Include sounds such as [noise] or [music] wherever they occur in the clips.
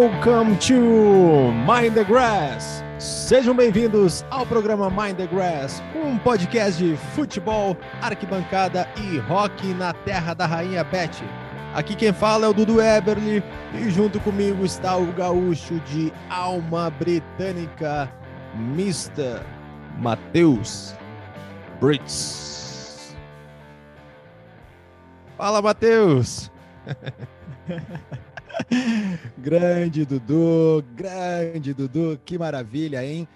Welcome to Mind the Grass. Sejam bem-vindos ao programa Mind the Grass, um podcast de futebol, arquibancada e rock na terra da rainha Beth. Aqui quem fala é o Dudu Eberly e junto comigo está o gaúcho de alma britânica, Mr. Matheus Brits. Fala, Matheus! [laughs] [laughs] grande Dudu, grande Dudu, que maravilha, hein?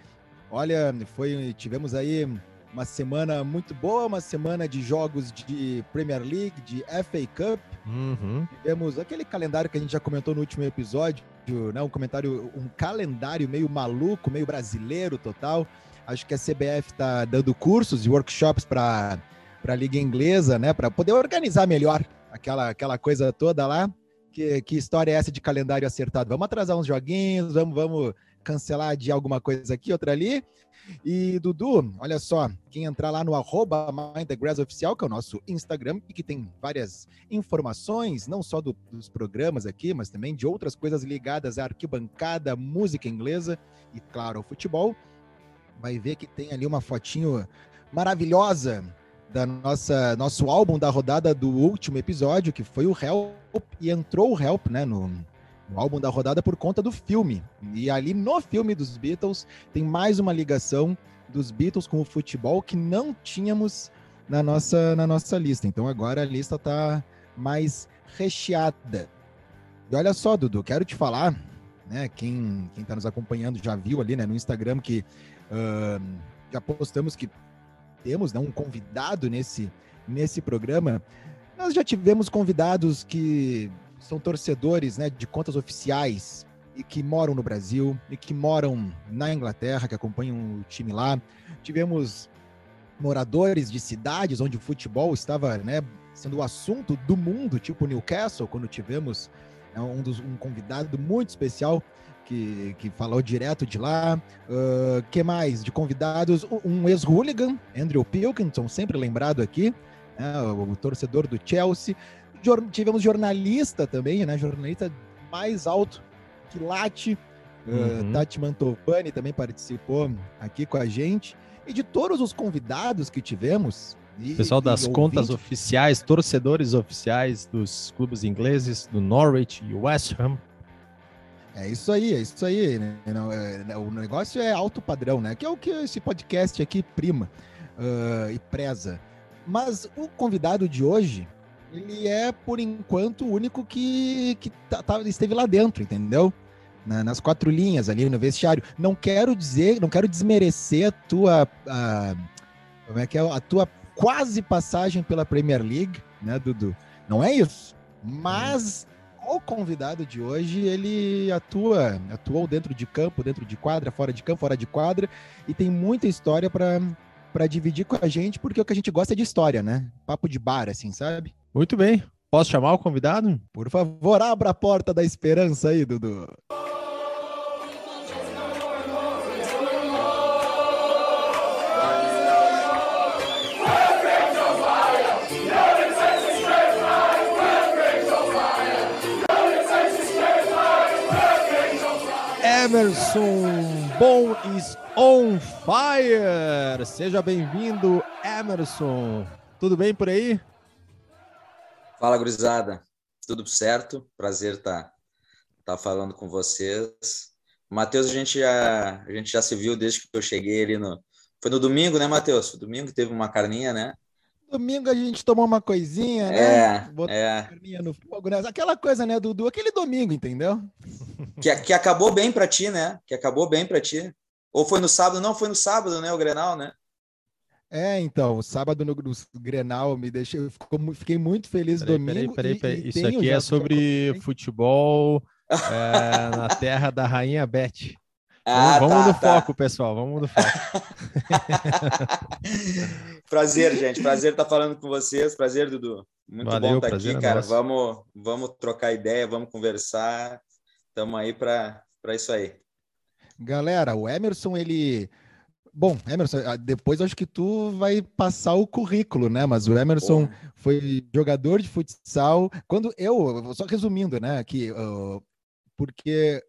Olha, foi, tivemos aí uma semana muito boa, uma semana de jogos de Premier League, de FA Cup. Uhum. Tivemos aquele calendário que a gente já comentou no último episódio, né? Um comentário, um calendário meio maluco, meio brasileiro total. Acho que a CBF está dando cursos e workshops para a liga inglesa, né? Para poder organizar melhor aquela, aquela coisa toda lá. Que, que história é essa de calendário acertado? Vamos atrasar uns joguinhos, vamos, vamos cancelar de alguma coisa aqui, outra ali. E Dudu, olha só, quem entrar lá no arroba que é o nosso Instagram, e que tem várias informações, não só do, dos programas aqui, mas também de outras coisas ligadas à arquibancada, música inglesa e, claro, ao futebol, vai ver que tem ali uma fotinho maravilhosa da nossa nosso álbum da rodada do último episódio, que foi o Help, e entrou o Help, né, no, no álbum da rodada por conta do filme. E ali no filme dos Beatles tem mais uma ligação dos Beatles com o futebol que não tínhamos na nossa na nossa lista. Então agora a lista tá mais recheada. E olha só, Dudu, quero te falar, né, quem quem tá nos acompanhando já viu ali, né, no Instagram que uh, já postamos que temos né, um convidado nesse, nesse programa. Nós já tivemos convidados que são torcedores né, de contas oficiais e que moram no Brasil e que moram na Inglaterra, que acompanham o time lá. Tivemos moradores de cidades onde o futebol estava né, sendo o assunto do mundo, tipo Newcastle, quando tivemos né, um, dos, um convidado muito especial que, que falou direto de lá. Uh, que mais? De convidados, um ex-hooligan, Andrew Pilkington, sempre lembrado aqui, né, o, torcedor do Chelsea. Jor tivemos jornalista também, né? Jornalista mais alto que late. Uhum. Uh, Tati Mantovani também participou aqui com a gente. E de todos os convidados que tivemos, e, Pessoal das contas oficiais, torcedores oficiais dos clubes ingleses, do Norwich e West Ham, é isso aí, é isso aí. Né? É, o negócio é alto padrão, né? Que é o que esse podcast aqui prima uh, e preza. Mas o convidado de hoje, ele é, por enquanto, o único que, que tá, tá, esteve lá dentro, entendeu? Na, nas quatro linhas ali no vestiário. Não quero dizer, não quero desmerecer a tua. A, como é que é? A tua quase passagem pela Premier League, né, Dudu? Não é isso. Mas o convidado de hoje, ele atua, atuou dentro de campo, dentro de quadra, fora de campo, fora de quadra, e tem muita história para dividir com a gente, porque o que a gente gosta é de história, né? Papo de bar, assim, sabe? Muito bem. Posso chamar o convidado? Por favor, abra a porta da esperança aí, Dudu. Emerson Bom is on fire. Seja bem-vindo, Emerson. Tudo bem por aí? Fala, gurizada. Tudo certo? Prazer estar tá, tá falando com vocês. Matheus, a gente já a gente já se viu desde que eu cheguei ali no foi no domingo, né, Matheus? Domingo teve uma carninha, né? Domingo a gente tomou uma coisinha, né? É, Botou é. carninha no fogo, né? Aquela coisa, né, Dudu? Aquele domingo, entendeu? Que, que acabou bem para ti, né? Que acabou bem para ti. Ou foi no sábado? Não, foi no sábado, né? O Grenal, né? É, então, sábado no, no Grenal me deixei, fiquei muito feliz peraí, domingo. Peraí, peraí, peraí. Isso aqui é sobre futebol é, [laughs] na terra da Rainha Beth. Ah, vamos, vamos tá, no tá. foco, pessoal. Vamos no foco. [laughs] prazer, gente. Prazer estar falando com vocês. Prazer, Dudu. Muito Valeu, bom estar aqui, é cara. Vamos, vamos trocar ideia, vamos conversar. Estamos aí para isso aí. Galera, o Emerson, ele. Bom, Emerson, ah, depois acho que tu vai passar o currículo, né? Mas o Emerson foi jogador de futsal. Quando eu, só resumindo, né? Que uh, porque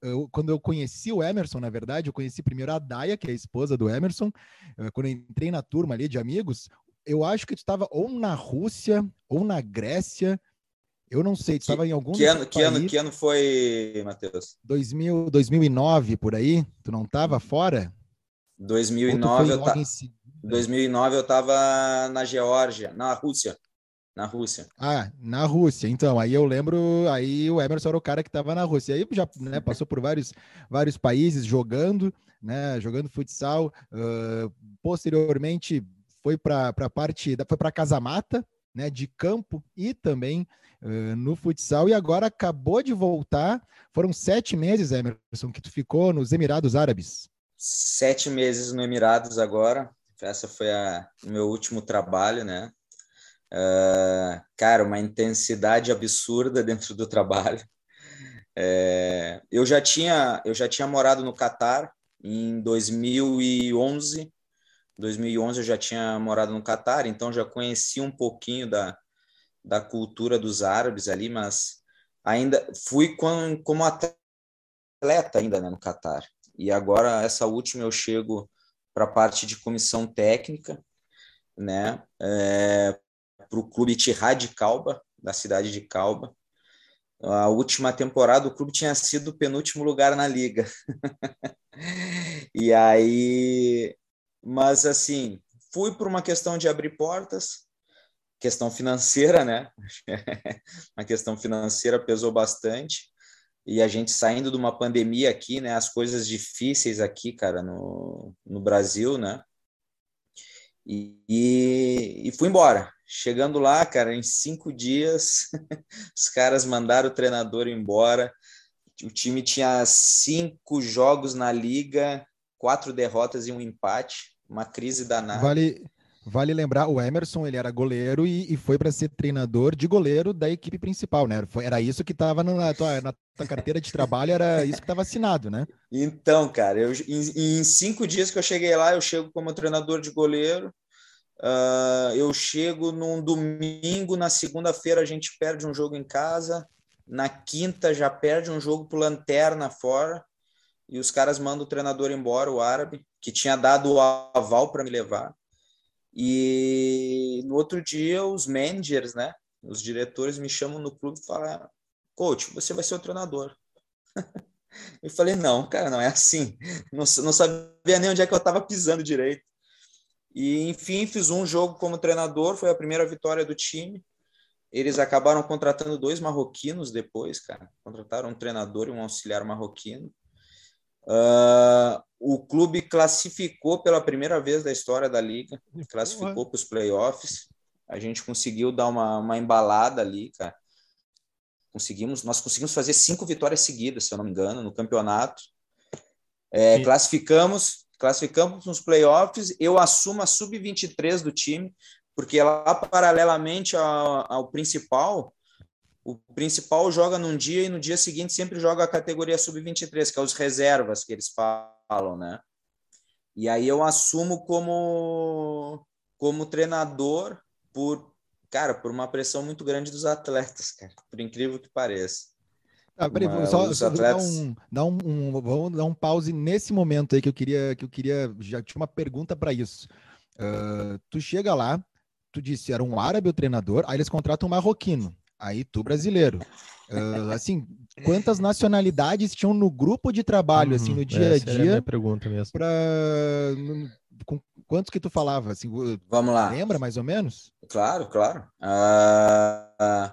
eu, quando eu conheci o Emerson, na verdade, eu conheci primeiro a Daya, que é a esposa do Emerson. Quando eu entrei na turma ali de amigos, eu acho que tu estava ou na Rússia ou na Grécia. Eu não sei, tu estava em algum que ano, que ano Que ano foi, Matheus? 2000, 2009, por aí? Tu não estava fora? 2009 eu, ta... 2009 eu estava na Geórgia, na Rússia. Na Rússia. Ah, na Rússia. Então, aí eu lembro, aí o Emerson era o cara que estava na Rússia. Aí já né, passou por vários, vários países jogando, né, jogando futsal. Uh, posteriormente foi para a parte, foi para Casa Mata, né, de campo e também uh, no futsal. E agora acabou de voltar. Foram sete meses, Emerson, que tu ficou nos Emirados Árabes. Sete meses no Emirados agora. Essa foi a, o meu último trabalho, né? Uh, cara, uma intensidade absurda dentro do trabalho. É, [laughs] eu já tinha eu já tinha morado no Catar em 2011. 2011 eu já tinha morado no Catar, então já conheci um pouquinho da, da cultura dos árabes ali, mas ainda fui com, como atleta ainda né, no Catar. E agora essa última eu chego para a parte de comissão técnica, né? É, para o clube Tihad Calba, da cidade de Calba. A última temporada o clube tinha sido o penúltimo lugar na liga. [laughs] e aí, mas assim, fui por uma questão de abrir portas, questão financeira, né? [laughs] a questão financeira pesou bastante. E a gente saindo de uma pandemia aqui, né? As coisas difíceis aqui, cara, no, no Brasil, né? E, e, e fui embora. Chegando lá, cara, em cinco dias, [laughs] os caras mandaram o treinador embora. O time tinha cinco jogos na liga, quatro derrotas e um empate, uma crise danada. Vale, vale lembrar, o Emerson ele era goleiro e, e foi para ser treinador de goleiro da equipe principal, né? Foi, era isso que estava na na tua carteira de trabalho, era isso que estava assinado, né? Então, cara, eu, em, em cinco dias que eu cheguei lá, eu chego como treinador de goleiro. Uh, eu chego num domingo, na segunda-feira a gente perde um jogo em casa, na quinta já perde um jogo por lanterna fora, e os caras mandam o treinador embora, o árabe, que tinha dado o aval para me levar. E no outro dia, os managers, né, os diretores me chamam no clube e falam: Coach, você vai ser o treinador. [laughs] eu falei: Não, cara, não é assim. Não, não sabia nem onde é que eu estava pisando direito. E, enfim, fiz um jogo como treinador, foi a primeira vitória do time. Eles acabaram contratando dois marroquinos depois, cara. Contrataram um treinador e um auxiliar marroquino. Uh, o clube classificou pela primeira vez da história da liga, classificou para os playoffs. A gente conseguiu dar uma, uma embalada ali, cara. Conseguimos, nós conseguimos fazer cinco vitórias seguidas, se eu não me engano, no campeonato. É, classificamos, classificamos nos playoffs, eu assumo a sub-23 do time, porque lá paralelamente ao, ao, principal, o principal joga num dia e no dia seguinte sempre joga a categoria sub-23, que é os reservas que eles falam, né? E aí eu assumo como como treinador por cara, por uma pressão muito grande dos atletas, cara, por incrível que pareça. Ah, peraí, Uma, só, só atletas... um, dar um, um, vamos dar um pause nesse momento aí que eu queria, que eu queria, já tinha uma pergunta para isso. Uh, tu chega lá, tu disse era um árabe o treinador, aí eles contratam um marroquino, aí tu brasileiro. Uh, assim, [laughs] quantas nacionalidades tinham no grupo de trabalho, assim, no dia a dia? É a pergunta mesmo. Pra, com quantos que tu falava? Assim, Vamos lá. Lembra mais ou menos? Claro, claro. Uh,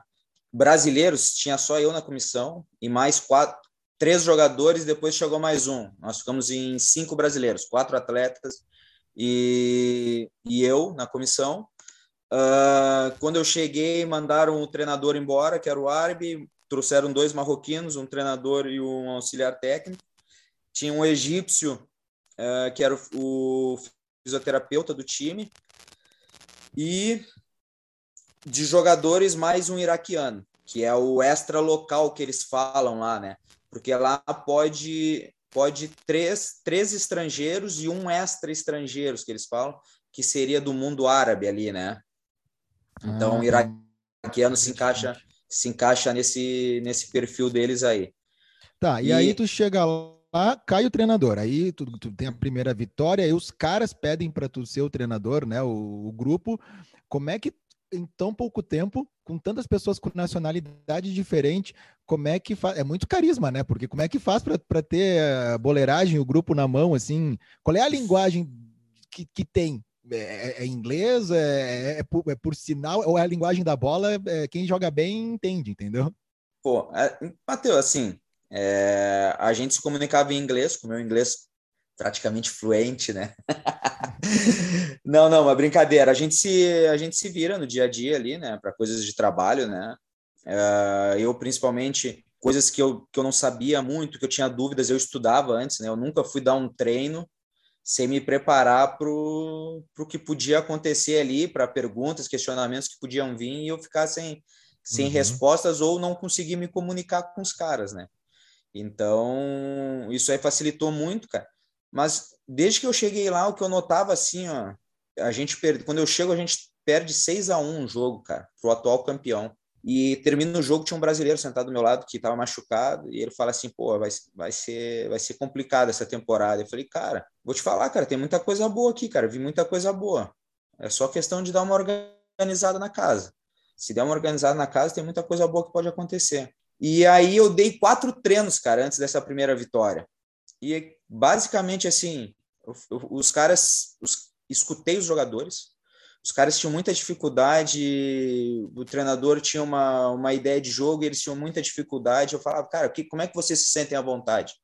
brasileiros tinha só eu na comissão e mais quatro, três jogadores. Depois chegou mais um. Nós ficamos em cinco brasileiros, quatro atletas e, e eu na comissão. Uh, quando eu cheguei, mandaram o treinador embora, que era o árabe. Trouxeram dois marroquinos, um treinador e um auxiliar técnico. Tinha um egípcio, uh, que era o, o fisioterapeuta do time. E de jogadores mais um iraquiano, que é o extra local que eles falam lá, né? Porque lá pode pode três, três estrangeiros e um extra estrangeiros que eles falam, que seria do mundo árabe ali, né? Então, ah, o iraquiano se encaixa se encaixa nesse nesse perfil deles aí. Tá, e, e aí tu chega lá, cai o treinador. Aí tu, tu tem a primeira vitória, aí os caras pedem para tu ser o treinador, né? O, o, grupo. Como é que em tão pouco tempo, com tantas pessoas com nacionalidade diferente, como é que faz? É muito carisma, né? Porque como é que faz para ter a boleiragem, o grupo na mão, assim? Qual é a linguagem que, que tem? É, é, é inglês? É, é, por, é, por, sinal? Ou é a linguagem da bola? É, quem joga bem entende, entendeu? Pô, é, Matheus, assim, é, a gente se comunicava em inglês, com o meu inglês praticamente fluente, né? [laughs] não, não, uma brincadeira. A gente se a gente se vira no dia a dia ali, né, para coisas de trabalho, né? É, eu principalmente coisas que eu, que eu não sabia muito, que eu tinha dúvidas, eu estudava antes, né? Eu nunca fui dar um treino sem me preparar para o que podia acontecer ali, para perguntas, questionamentos que podiam vir e eu ficar sem, sem uhum. respostas ou não conseguir me comunicar com os caras, né? Então, isso aí facilitou muito, cara. Mas desde que eu cheguei lá, o que eu notava assim, ó, a gente perde, quando eu chego, a gente perde 6 a 1 um jogo, cara, pro atual campeão. E termina o jogo, tinha um brasileiro sentado do meu lado que estava machucado, e ele fala assim: pô, vai, vai, ser, vai ser complicado essa temporada. Eu falei, cara, vou te falar, cara, tem muita coisa boa aqui, cara, vi muita coisa boa. É só questão de dar uma organizada na casa. Se der uma organizada na casa, tem muita coisa boa que pode acontecer. E aí eu dei quatro treinos, cara, antes dessa primeira vitória. E basicamente assim, os caras, os, escutei os jogadores, os caras tinham muita dificuldade, o treinador tinha uma, uma ideia de jogo e eles tinham muita dificuldade. Eu falava, cara, que, como é que vocês se sentem à vontade?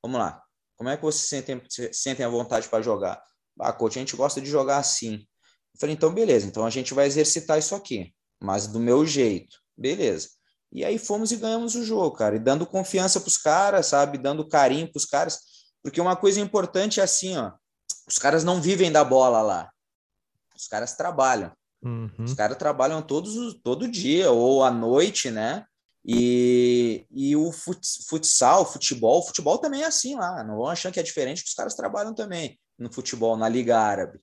Vamos lá, como é que vocês se sentem, se sentem à vontade para jogar? Ah, coach, a gente gosta de jogar assim. Eu falei, então beleza, então a gente vai exercitar isso aqui, mas do meu jeito, beleza. E aí fomos e ganhamos o jogo, cara, e dando confiança para os caras, sabe, dando carinho para os caras, porque uma coisa importante é assim, ó, os caras não vivem da bola lá os caras trabalham. Uhum. Os caras trabalham todos, todo dia ou à noite, né? E, e o futsal, futebol, futebol também é assim lá. Não vão achar que é diferente, que os caras trabalham também no futebol, na Liga Árabe.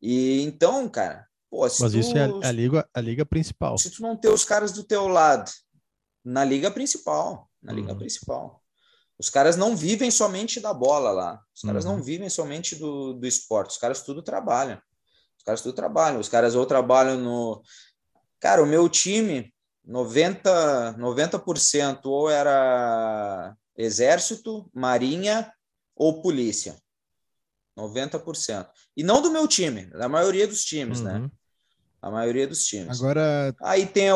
E então, cara, pô, Mas tu, isso é a, a, liga, a liga principal. Se tu não ter os caras do teu lado na liga principal, na uhum. liga principal. Os caras não vivem somente da bola lá. Os caras uhum. não vivem somente do, do esporte. Os caras tudo trabalham caras tudo trabalham. Os caras ou trabalham no. Cara, o meu time, 90%, 90% ou era exército, marinha ou polícia. 90%. E não do meu time, da maioria dos times, né? uhum. né? A maioria dos times. Agora. Aí tem,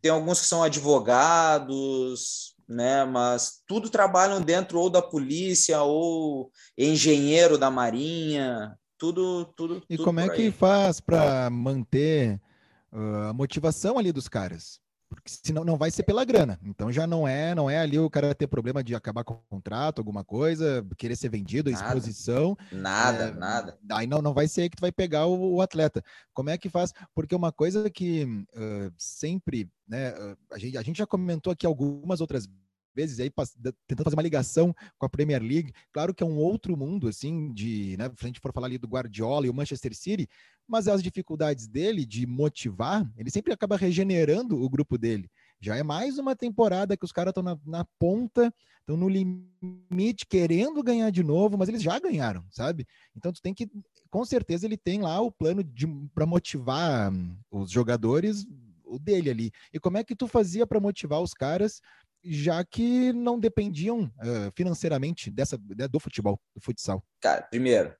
tem alguns que são advogados, né? Mas tudo trabalham dentro ou da polícia ou engenheiro da marinha, tudo, tudo. E tudo como é que faz para manter uh, a motivação ali dos caras? Porque senão não vai ser pela grana. Então já não é, não é ali o cara ter problema de acabar com o contrato, alguma coisa, querer ser vendido, nada, exposição. Nada, é, nada. Aí não, não vai ser aí que tu vai pegar o, o atleta. Como é que faz? Porque uma coisa que uh, sempre, né, uh, a, gente, a gente já comentou aqui algumas outras vezes aí tentando fazer uma ligação com a Premier League. Claro que é um outro mundo, assim, de, né, se a gente for falar ali do Guardiola e o Manchester City, mas as dificuldades dele de motivar, ele sempre acaba regenerando o grupo dele. Já é mais uma temporada que os caras estão na, na, ponta, estão no limite, querendo ganhar de novo, mas eles já ganharam, sabe? Então tu tem que, com certeza, ele tem lá o plano para motivar os jogadores, o dele ali. E como é que tu fazia para motivar os caras já que não dependiam uh, financeiramente dessa né, do futebol, do futsal? Cara, primeiro,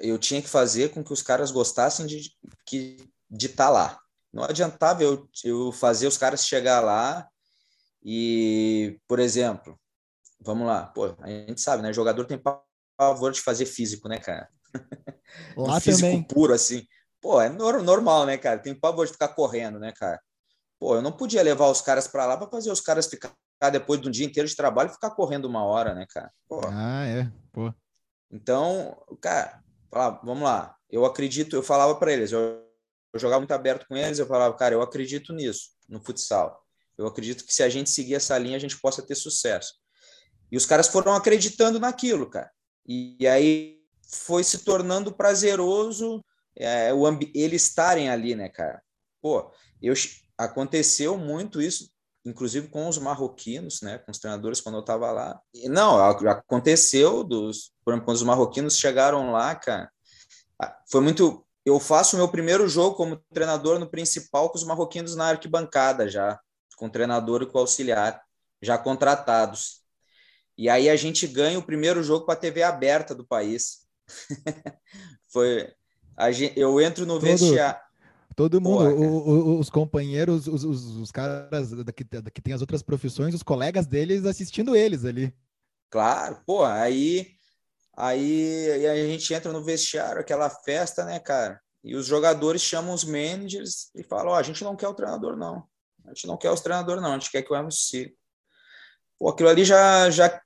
eu tinha que fazer com que os caras gostassem de que de estar tá lá. Não adiantava eu, eu fazer os caras chegar lá e, por exemplo, vamos lá, pô, a gente sabe, né? Jogador tem pavor de fazer físico, né, cara? Lá um físico também. puro, assim. Pô, é normal, né, cara? Tem pavor de ficar correndo, né, cara? Pô, eu não podia levar os caras para lá para fazer os caras ficar depois de um dia inteiro de trabalho ficar correndo uma hora, né, cara? Ah, é. Pô. Então, cara, falava, vamos lá. Eu acredito, eu falava para eles, eu, eu jogava muito aberto com eles, eu falava, cara, eu acredito nisso, no futsal. Eu acredito que se a gente seguir essa linha, a gente possa ter sucesso. E os caras foram acreditando naquilo, cara. E, e aí foi se tornando prazeroso é, o eles estarem ali, né, cara? Pô, eu, aconteceu muito isso inclusive com os marroquinos, né, com os treinadores quando eu estava lá. E não, aconteceu dos, por exemplo, quando os marroquinos chegaram lá, cara, foi muito. Eu faço o meu primeiro jogo como treinador no principal com os marroquinos na arquibancada já, com o treinador e com o auxiliar, já contratados. E aí a gente ganha o primeiro jogo para a TV aberta do país. [laughs] foi gente, eu entro no vestiário Todo mundo, o, o, os companheiros, os, os, os caras daqui, que tem as outras profissões, os colegas deles assistindo eles ali. Claro, pô, aí, aí, a gente entra no vestiário, aquela festa, né, cara? E os jogadores chamam os managers e falam: Ó, oh, a gente não quer o treinador, não. A gente não quer os treinadores, não. A gente quer que o Emerson siga. Pô, aquilo ali já, já.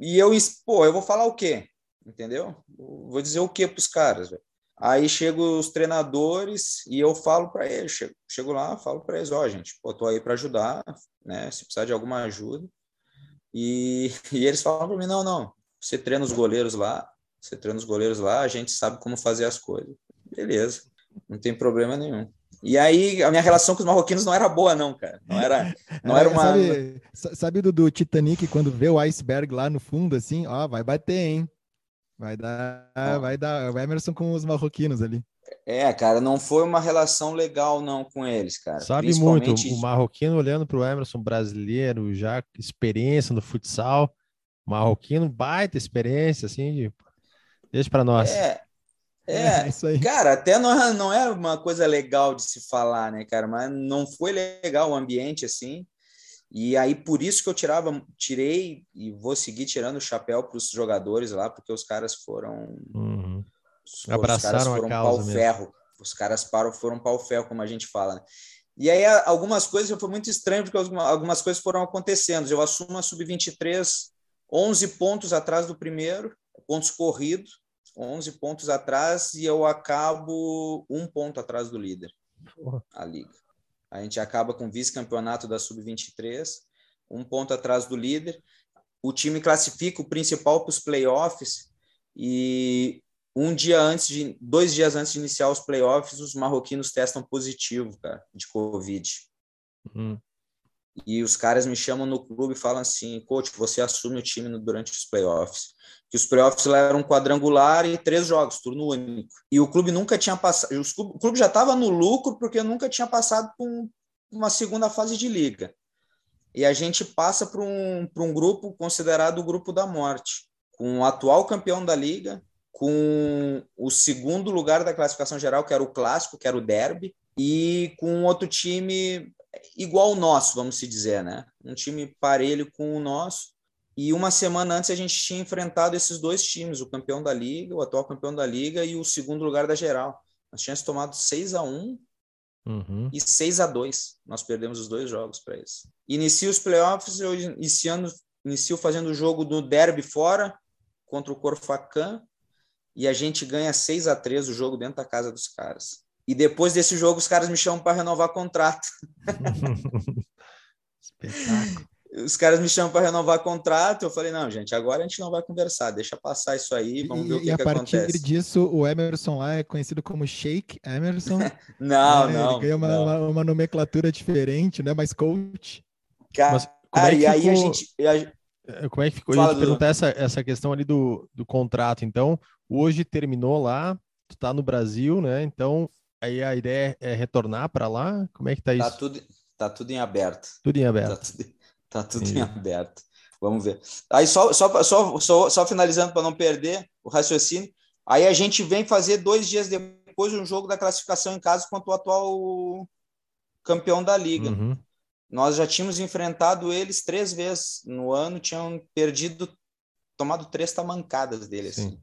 E eu, pô, eu vou falar o quê? Entendeu? Vou dizer o quê para os caras, velho? Aí chegam os treinadores e eu falo para eles, chego, chego lá, falo para eles, ó, oh, gente, pô, tô aí para ajudar, né? Se precisar de alguma ajuda. E, [laughs] e eles falam para mim, não, não, você treina os goleiros lá, você treina os goleiros lá, a gente sabe como fazer as coisas. Beleza, não tem problema nenhum. E aí a minha relação com os marroquinos não era boa, não, cara. Não era, [laughs] não era uma. Sabe, sabe do, do Titanic quando vê o iceberg lá no fundo, assim, ó, vai bater, hein? Vai dar, vai dar o Emerson com os marroquinos ali. É, cara, não foi uma relação legal não com eles, cara. Sabe muito, o marroquino olhando para o Emerson brasileiro, já experiência no futsal, marroquino baita experiência, assim, de... deixa para nós. É, é, [laughs] é cara, até não, é, não é uma coisa legal de se falar, né, cara, mas não foi legal o ambiente, assim, e aí, por isso que eu tirava, tirei e vou seguir tirando o chapéu para os jogadores lá, porque os caras foram. Uhum. Os, Abraçaram os caras foram a causa pau ferro. Os caras param, foram pau ferro, como a gente fala. Né? E aí, algumas coisas foi muito estranho, porque algumas coisas foram acontecendo. Eu assumo a sub-23, 11 pontos atrás do primeiro, pontos corridos, 11 pontos atrás, e eu acabo um ponto atrás do líder, Porra. a liga. A gente acaba com vice-campeonato da Sub-23, um ponto atrás do líder. O time classifica o principal para os playoffs e um dia antes de, dois dias antes de iniciar os playoffs, os marroquinos testam positivo, cara, de Covid. Uhum. E os caras me chamam no clube e falam assim, coach, você assume o time durante os playoffs. Que os playoffs lá eram quadrangular e três jogos, turno único. E o clube nunca tinha passado, o clube já estava no lucro porque nunca tinha passado por um, uma segunda fase de liga. E a gente passa para um, um grupo considerado o grupo da morte, com o atual campeão da liga, com o segundo lugar da classificação geral, que era o clássico, que era o derby, e com outro time igual o nosso, vamos se dizer, né? Um time parelho com o nosso. E uma semana antes a gente tinha enfrentado esses dois times, o campeão da liga, o atual campeão da liga e o segundo lugar da geral. Nós tínhamos tomado 6 a 1 uhum. e 6 a 2 Nós perdemos os dois jogos para eles. Inicio os playoffs, eu iniciando, inicio fazendo o jogo do derby fora contra o Corfacan e a gente ganha 6 a 3 o jogo dentro da casa dos caras. E depois desse jogo, os caras me chamam para renovar contrato. [laughs] Espetáculo. Os caras me chamam para renovar contrato. Eu falei, não, gente, agora a gente não vai conversar, deixa passar isso aí, vamos ver e, o que, e que acontece. a partir disso, o Emerson lá é conhecido como Shake Emerson. [laughs] não, né? não. Ele uma, não. Uma, nomenclatura diferente, né? Mais coach. Cara, Mas como é que e aí a gente. É, como é que ficou? Fala, eu ia te perguntar essa, essa questão ali do, do contrato. Então, hoje terminou lá, tu tá no Brasil, né? Então, Aí a ideia é retornar para lá? Como é que tá, tá isso? Tá tudo, tá tudo em aberto. Tudo em aberto. Tá tudo, tá tudo em aberto. Vamos ver. Aí só, só, só, só, só finalizando para não perder o raciocínio. Aí a gente vem fazer dois dias depois um jogo da classificação em casa contra o atual campeão da liga. Uhum. Nós já tínhamos enfrentado eles três vezes no ano, tinham perdido, tomado três tamancadas deles. Assim.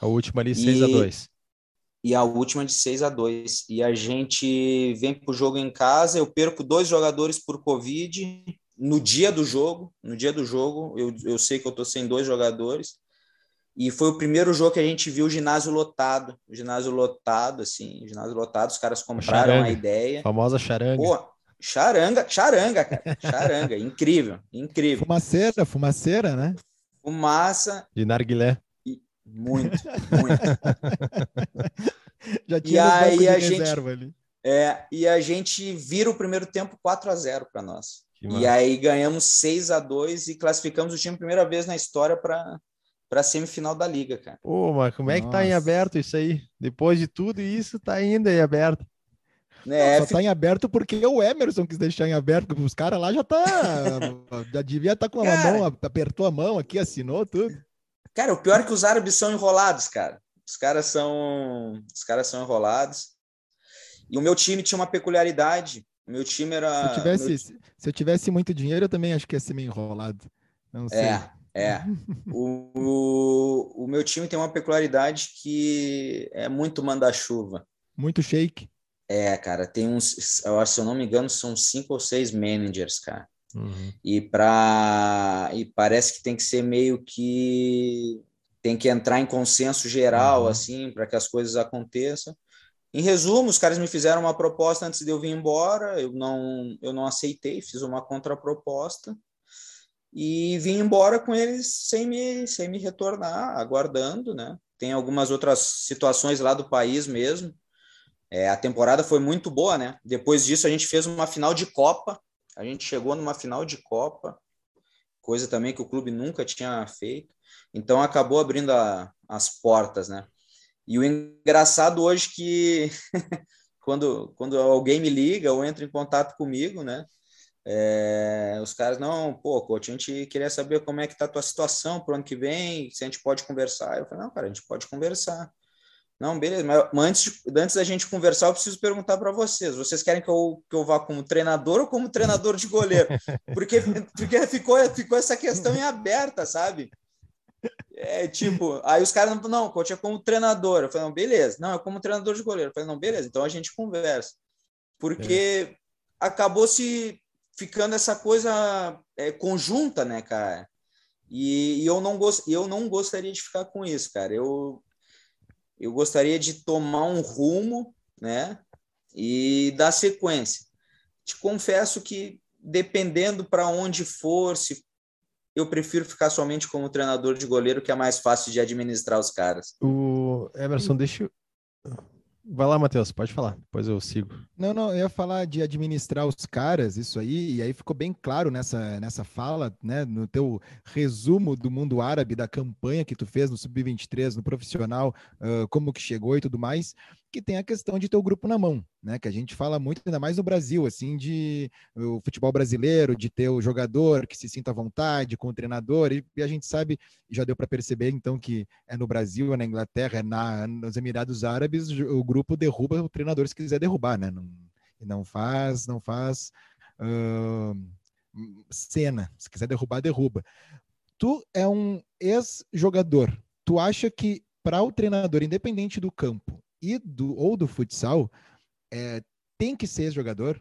A última ali, 6 e... a 2 e a última de 6 a 2 E a gente vem para o jogo em casa, eu perco dois jogadores por Covid no dia do jogo. No dia do jogo, eu, eu sei que eu estou sem dois jogadores. E foi o primeiro jogo que a gente viu o ginásio lotado. O ginásio lotado, assim, ginásio lotado, os caras compraram a, a ideia. famosa charanga. Pô, charanga, charanga, cara. Charanga, [laughs] incrível, incrível. Fumaceira, fumaceira, né? Fumaça. De narguilé. Muito, muito. [laughs] Já tinha e aí a gente, ali. É, e a gente vira o primeiro tempo 4 a 0 para nós. e aí ganhamos 6 a 2 e classificamos o time primeira vez na história para para a semifinal da liga, cara. Pô, mas como é que Nossa. tá em aberto isso aí? Depois de tudo isso, tá ainda em aberto. É, Não, só tá em aberto porque o Emerson quis deixar em aberto, os caras lá já tá. [laughs] já devia estar tá com a cara, mão, apertou a mão aqui, assinou tudo. Cara, o pior é que os árabes são enrolados, cara. Os caras são. Os caras são enrolados. E o meu time tinha uma peculiaridade. O meu time era. Se eu tivesse, meu... se eu tivesse muito dinheiro, eu também acho que ia ser meio enrolado. Não sei. É. É. [laughs] O, o, o, meu time tem uma peculiaridade que é muito manda-chuva. Muito shake. É, cara, tem uns, eu acho, se eu não me engano, são cinco ou seis managers, cara. Uhum. E para e parece que tem que ser meio que tem que entrar em consenso geral, uhum. assim, para que as coisas aconteçam. Em resumo, os caras me fizeram uma proposta antes de eu vir embora, eu não, eu não aceitei, fiz uma contraproposta e vim embora com eles sem me, sem me retornar, aguardando, né? Tem algumas outras situações lá do país mesmo. É, a temporada foi muito boa, né? Depois disso, a gente fez uma final de Copa. A gente chegou numa final de Copa, coisa também que o clube nunca tinha feito. Então, acabou abrindo a, as portas, né? E o engraçado hoje que [laughs] quando, quando alguém me liga ou entra em contato comigo, né? É, os caras, não, pô, coach, a gente queria saber como é que tá a tua situação pro ano que vem, se a gente pode conversar. Eu falei, não, cara, a gente pode conversar. Não, beleza, mas antes, antes da gente conversar, eu preciso perguntar para vocês. Vocês querem que eu, que eu vá como treinador ou como treinador de goleiro? Porque, [laughs] porque ficou, ficou essa questão em aberta, sabe? É tipo, aí os caras não, não, coach é como treinador. Eu falei, não, beleza, não, é como treinador de goleiro. Eu falei, não, beleza, então a gente conversa. Porque é. acabou se ficando essa coisa é, conjunta, né, cara? E, e, eu, não gost, eu não gostaria de ficar com isso, cara. Eu, eu gostaria de tomar um rumo, né? E dar sequência. Te confesso que, dependendo para onde for, se eu prefiro ficar somente como treinador de goleiro, que é mais fácil de administrar os caras. O Emerson, deixa eu Vai lá, Matheus, pode falar, depois eu sigo. Não, não, eu ia falar de administrar os caras, isso aí, e aí ficou bem claro nessa, nessa fala, né, no teu resumo do mundo árabe, da campanha que tu fez no Sub-23, no profissional, uh, como que chegou e tudo mais que tem a questão de ter o grupo na mão, né? Que a gente fala muito, ainda mais no Brasil, assim, de o futebol brasileiro, de ter o jogador que se sinta à vontade com o treinador, e, e a gente sabe, já deu para perceber, então, que é no Brasil, é na Inglaterra, é na, nos Emirados Árabes, o grupo derruba o treinador se quiser derrubar, né? Não, não faz, não faz uh, cena, se quiser derrubar, derruba. Tu é um ex-jogador, tu acha que para o treinador, independente do campo, e do, ou do futsal é, tem que ser jogador,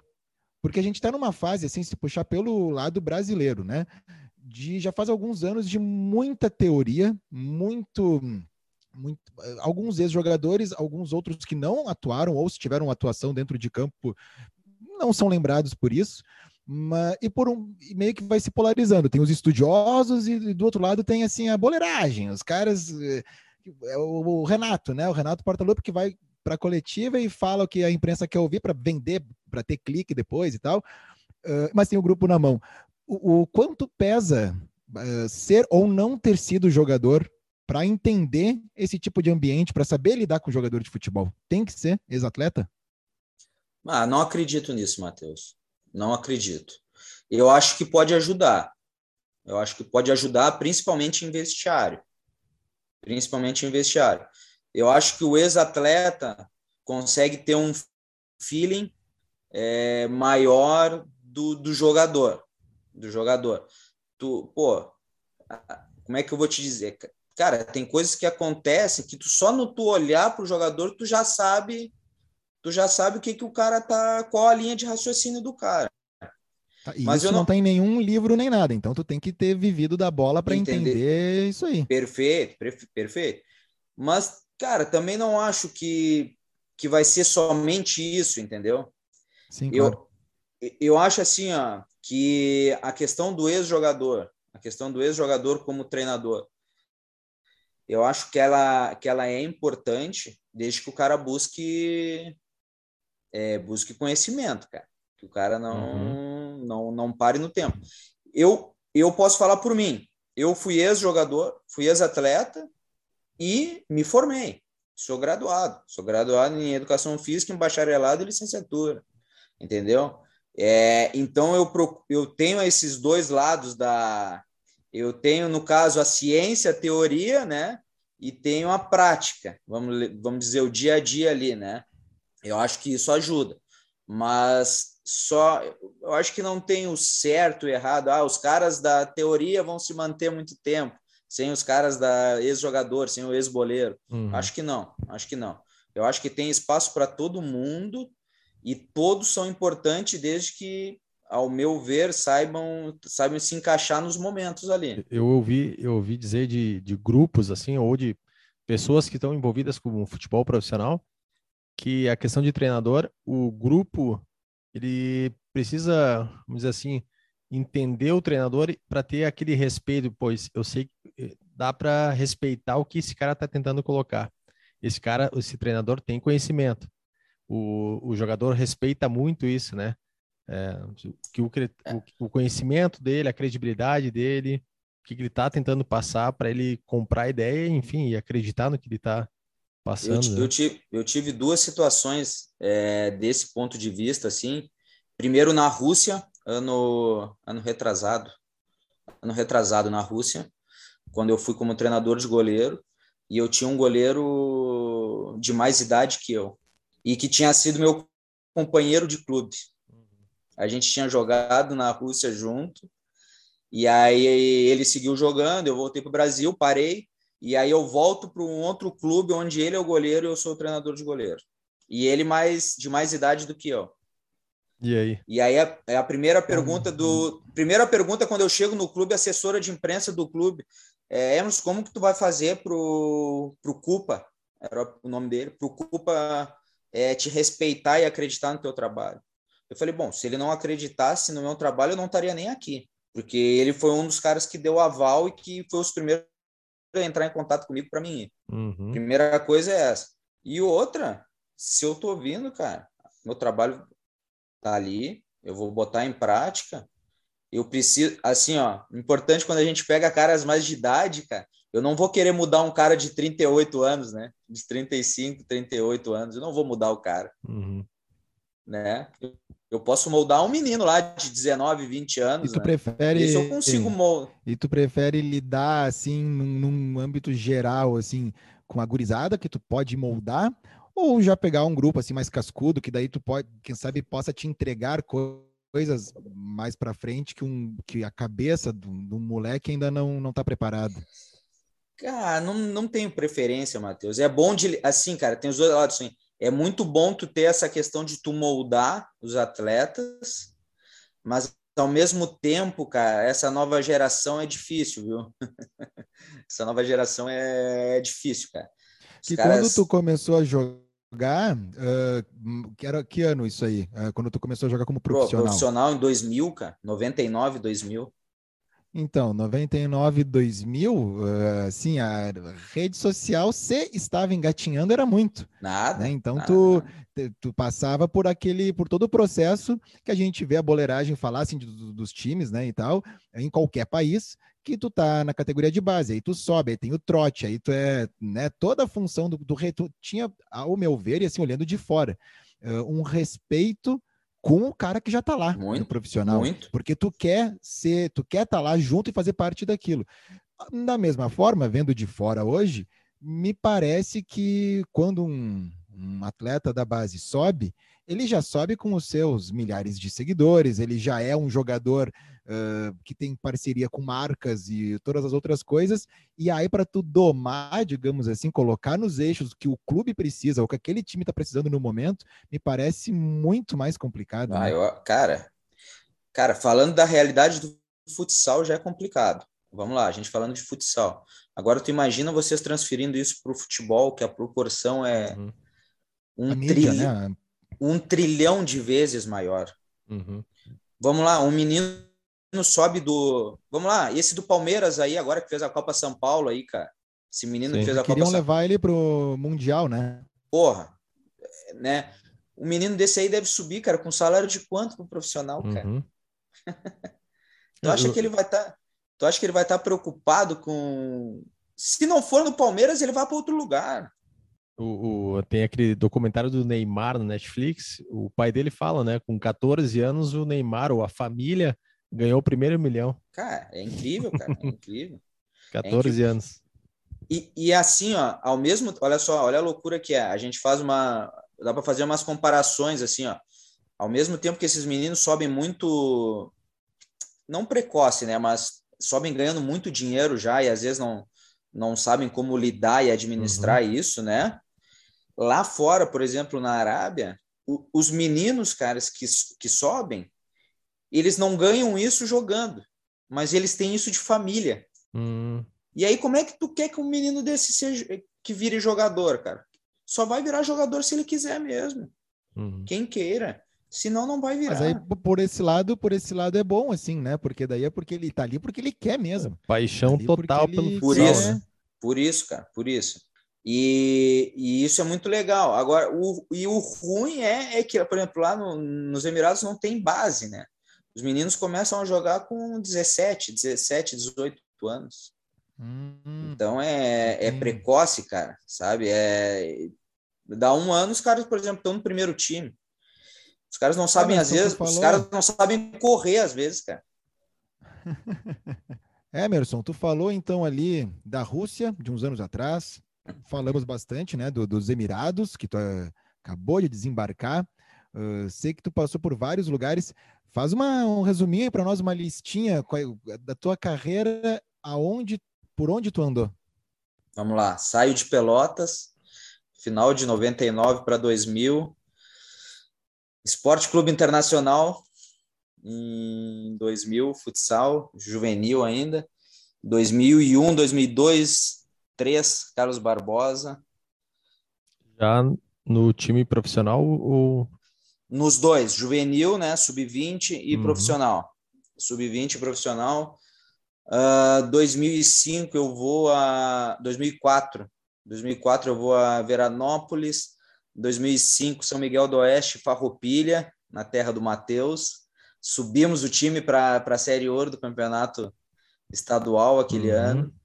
porque a gente está numa fase, assim, se puxar pelo lado brasileiro, né? De já faz alguns anos de muita teoria, muito. muito alguns ex-jogadores, alguns outros que não atuaram ou se tiveram atuação dentro de campo não são lembrados por isso. Mas, e por um meio que vai se polarizando. Tem os estudiosos e, e do outro lado tem assim a boleiragem. Os caras eh, é o, Renato, né? O Renato Portaluppi que vai para a coletiva e fala o que a imprensa quer ouvir para vender, para ter clique depois e tal. Uh, mas tem o grupo na mão. O, o quanto pesa uh, ser ou não ter sido jogador para entender esse tipo de ambiente, para saber lidar com jogador de futebol? Tem que ser ex-atleta? Ah, não acredito nisso, Matheus. Não acredito. Eu acho que pode ajudar. Eu acho que pode ajudar, principalmente em vestiário principalmente em vestiário. Eu acho que o ex-atleta consegue ter um feeling é, maior do, do jogador, do jogador. Tu, pô, como é que eu vou te dizer? Cara, tem coisas que acontecem que tu só no tu olhar para o jogador tu já sabe, tu já sabe o que que o cara tá, qual a linha de raciocínio do cara. Tá, e Mas isso não... não tem nenhum livro nem nada, então tu tem que ter vivido da bola para entender. entender isso aí. Perfeito, perfeito. Mas, cara, também não acho que, que vai ser somente isso, entendeu? Sim, claro. Eu, eu acho assim, ó, que a questão do ex-jogador, a questão do ex-jogador como treinador, eu acho que ela, que ela é importante desde que o cara busque, é, busque conhecimento, cara. Que o cara não. Uhum não, não pare no tempo. Eu, eu posso falar por mim. Eu fui ex-jogador, fui ex-atleta e me formei. Sou graduado. Sou graduado em Educação Física, em bacharelado e licenciatura. Entendeu? É, então, eu, eu tenho esses dois lados da... Eu tenho, no caso, a ciência, a teoria, né? E tenho a prática, vamos, vamos dizer, o dia a dia ali, né? Eu acho que isso ajuda. Mas só eu acho que não tem o certo e errado. Ah, os caras da teoria vão se manter muito tempo, sem os caras da ex-jogador, sem o ex-boleiro. Uhum. Acho que não, acho que não. Eu acho que tem espaço para todo mundo e todos são importantes desde que, ao meu ver, saibam, saibam se encaixar nos momentos ali. Eu ouvi, eu ouvi dizer de, de grupos assim, ou de pessoas que estão envolvidas com o futebol profissional, que a questão de treinador, o grupo ele precisa, vamos dizer assim, entender o treinador para ter aquele respeito, pois eu sei que eh, dá para respeitar o que esse cara está tentando colocar. Esse cara, esse treinador tem conhecimento. O, o jogador respeita muito isso, né? É, que o, o, o, conhecimento dele, a credibilidade dele, o que ele está tentando passar para ele comprar a ideia, enfim, e acreditar no que ele está passando. Eu, né? eu, tive, eu tive duas situações é, desse ponto de vista, assim. Primeiro na Rússia, ano, ano retrasado, ano retrasado na Rússia, quando eu fui como treinador de goleiro, e eu tinha um goleiro de mais idade que eu, e que tinha sido meu companheiro de clube. A gente tinha jogado na Rússia junto, e aí ele seguiu jogando, eu voltei para o Brasil, parei, e aí eu volto para um outro clube onde ele é o goleiro e eu sou o treinador de goleiro. E ele mais de mais idade do que eu. E aí? E aí é, é a primeira pergunta do primeira pergunta quando eu chego no clube, assessora de imprensa do clube, é, Emerson, como que tu vai fazer pro pro Cupa? Era o nome dele, pro Cupa é, te respeitar e acreditar no teu trabalho. Eu falei, bom, se ele não acreditasse no meu trabalho, eu não estaria nem aqui, porque ele foi um dos caras que deu aval e que foi os primeiros entrar em contato comigo para mim ir. Uhum. Primeira coisa é essa. E outra, se eu tô vindo, cara, meu trabalho tá ali, eu vou botar em prática. Eu preciso, assim, ó, importante quando a gente pega caras mais de idade, cara, eu não vou querer mudar um cara de 38 anos, né? De 35, 38 anos, eu não vou mudar o cara. Uhum. Né? Eu posso moldar um menino lá de 19, 20 anos. E tu né? prefere. Isso eu consigo moldar. E tu prefere lidar assim num, num, âmbito geral, assim, com a gurizada que tu pode moldar, ou já pegar um grupo assim mais cascudo, que daí tu pode, quem sabe, possa te entregar coisas mais para frente que, um, que a cabeça do, do moleque ainda não, não tá preparado. Cara, não, não tenho preferência, Matheus. É bom de. Assim, cara, tem os dois lados assim é muito bom tu ter essa questão de tu moldar os atletas, mas ao mesmo tempo, cara, essa nova geração é difícil, viu? [laughs] essa nova geração é, é difícil, cara. Os que caras... quando tu começou a jogar, uh, que, era, que ano isso aí? Uh, quando tu começou a jogar como profissional? Pô, profissional em 2000, cara, 99, 2000. Então, 99, 2000, assim, a rede social, se estava engatinhando, era muito. Nada. Né? Então, nada, tu, nada. tu passava por aquele, por todo o processo que a gente vê a boleiragem falar, assim, dos times, né, e tal, em qualquer país, que tu tá na categoria de base, aí tu sobe, aí tem o trote, aí tu é, né, toda a função do, do tu tinha, ao meu ver, e assim, olhando de fora, um respeito com o cara que já está lá muito, no profissional. Muito. Porque tu quer ser, tu quer estar tá lá junto e fazer parte daquilo. Da mesma forma, vendo de fora hoje, me parece que quando um, um atleta da base sobe, ele já sobe com os seus milhares de seguidores, ele já é um jogador uh, que tem parceria com marcas e todas as outras coisas, e aí para tu domar, digamos assim, colocar nos eixos que o clube precisa, ou que aquele time está precisando no momento, me parece muito mais complicado. Ah, né? eu, cara, cara, falando da realidade do futsal já é complicado. Vamos lá, a gente falando de futsal. Agora tu imagina vocês transferindo isso para o futebol, que a proporção é uhum. Um mídia, né? um trilhão de vezes maior. Uhum. Vamos lá, um menino sobe do. Vamos lá, esse do Palmeiras aí, agora que fez a Copa São Paulo aí, cara. Esse menino Sim. que fez a Copa Queriam levar ele pro Mundial, né? Porra, né? O menino desse aí deve subir, cara, com salário de quanto pro profissional, cara? Uhum. [laughs] tu acha que ele vai estar. Tá, tu acha que ele vai estar tá preocupado com. Se não for no Palmeiras, ele vai para outro lugar. O, o, tem aquele documentário do Neymar no Netflix. O pai dele fala, né? Com 14 anos, o Neymar ou a família ganhou o primeiro milhão. Cara, é incrível, cara. É incrível. [laughs] 14 é incrível. anos. E, e assim, ó, ao mesmo, olha só, olha a loucura que é. A gente faz uma, dá para fazer umas comparações assim, ó. Ao mesmo tempo que esses meninos sobem muito, não precoce, né, mas sobem ganhando muito dinheiro já e às vezes não não sabem como lidar e administrar uhum. isso, né? Lá fora, por exemplo, na Arábia, o, os meninos, caras, que, que sobem, eles não ganham isso jogando, mas eles têm isso de família. Uhum. E aí, como é que tu quer que um menino desse seja, que vire jogador, cara? Só vai virar jogador se ele quiser mesmo. Uhum. Quem queira. Senão não vai virar. Mas aí, por esse lado, por esse lado é bom, assim, né? Porque daí é porque ele tá ali porque ele quer mesmo. Paixão tá total pelo Por isso, por isso, cara, por isso. E, e, isso é muito legal. Agora, o, e o ruim é, é que, por exemplo, lá no, nos Emirados não tem base, né? Os meninos começam a jogar com 17, 17, 18 anos. Hum, então é, é precoce, cara, sabe? É, dá um ano, os caras, por exemplo, estão no primeiro time. Os caras não sabem, ah, às vezes, os caras não sabem correr, às vezes, cara. [laughs] Emerson, tu falou então ali da Rússia, de uns anos atrás. Falamos bastante, né, do, dos Emirados, que tu uh, acabou de desembarcar. Uh, sei que tu passou por vários lugares. Faz uma, um resuminho para nós, uma listinha da tua carreira, aonde, por onde tu andou. Vamos lá. Saio de Pelotas, final de 99 para 2000. Esporte Clube Internacional, em 2000, futsal, juvenil ainda. 2001, 2002, 3, Carlos Barbosa. Já no time profissional ou... Nos dois, juvenil, né, sub-20 e uhum. profissional. Sub-20 e profissional. Uh, 2005 eu vou a... 2004. 2004 eu vou a Veranópolis. 2005 São Miguel do Oeste, Farroupilha, na terra do Mateus subimos o time para a Série Ouro do campeonato estadual aquele uhum. ano,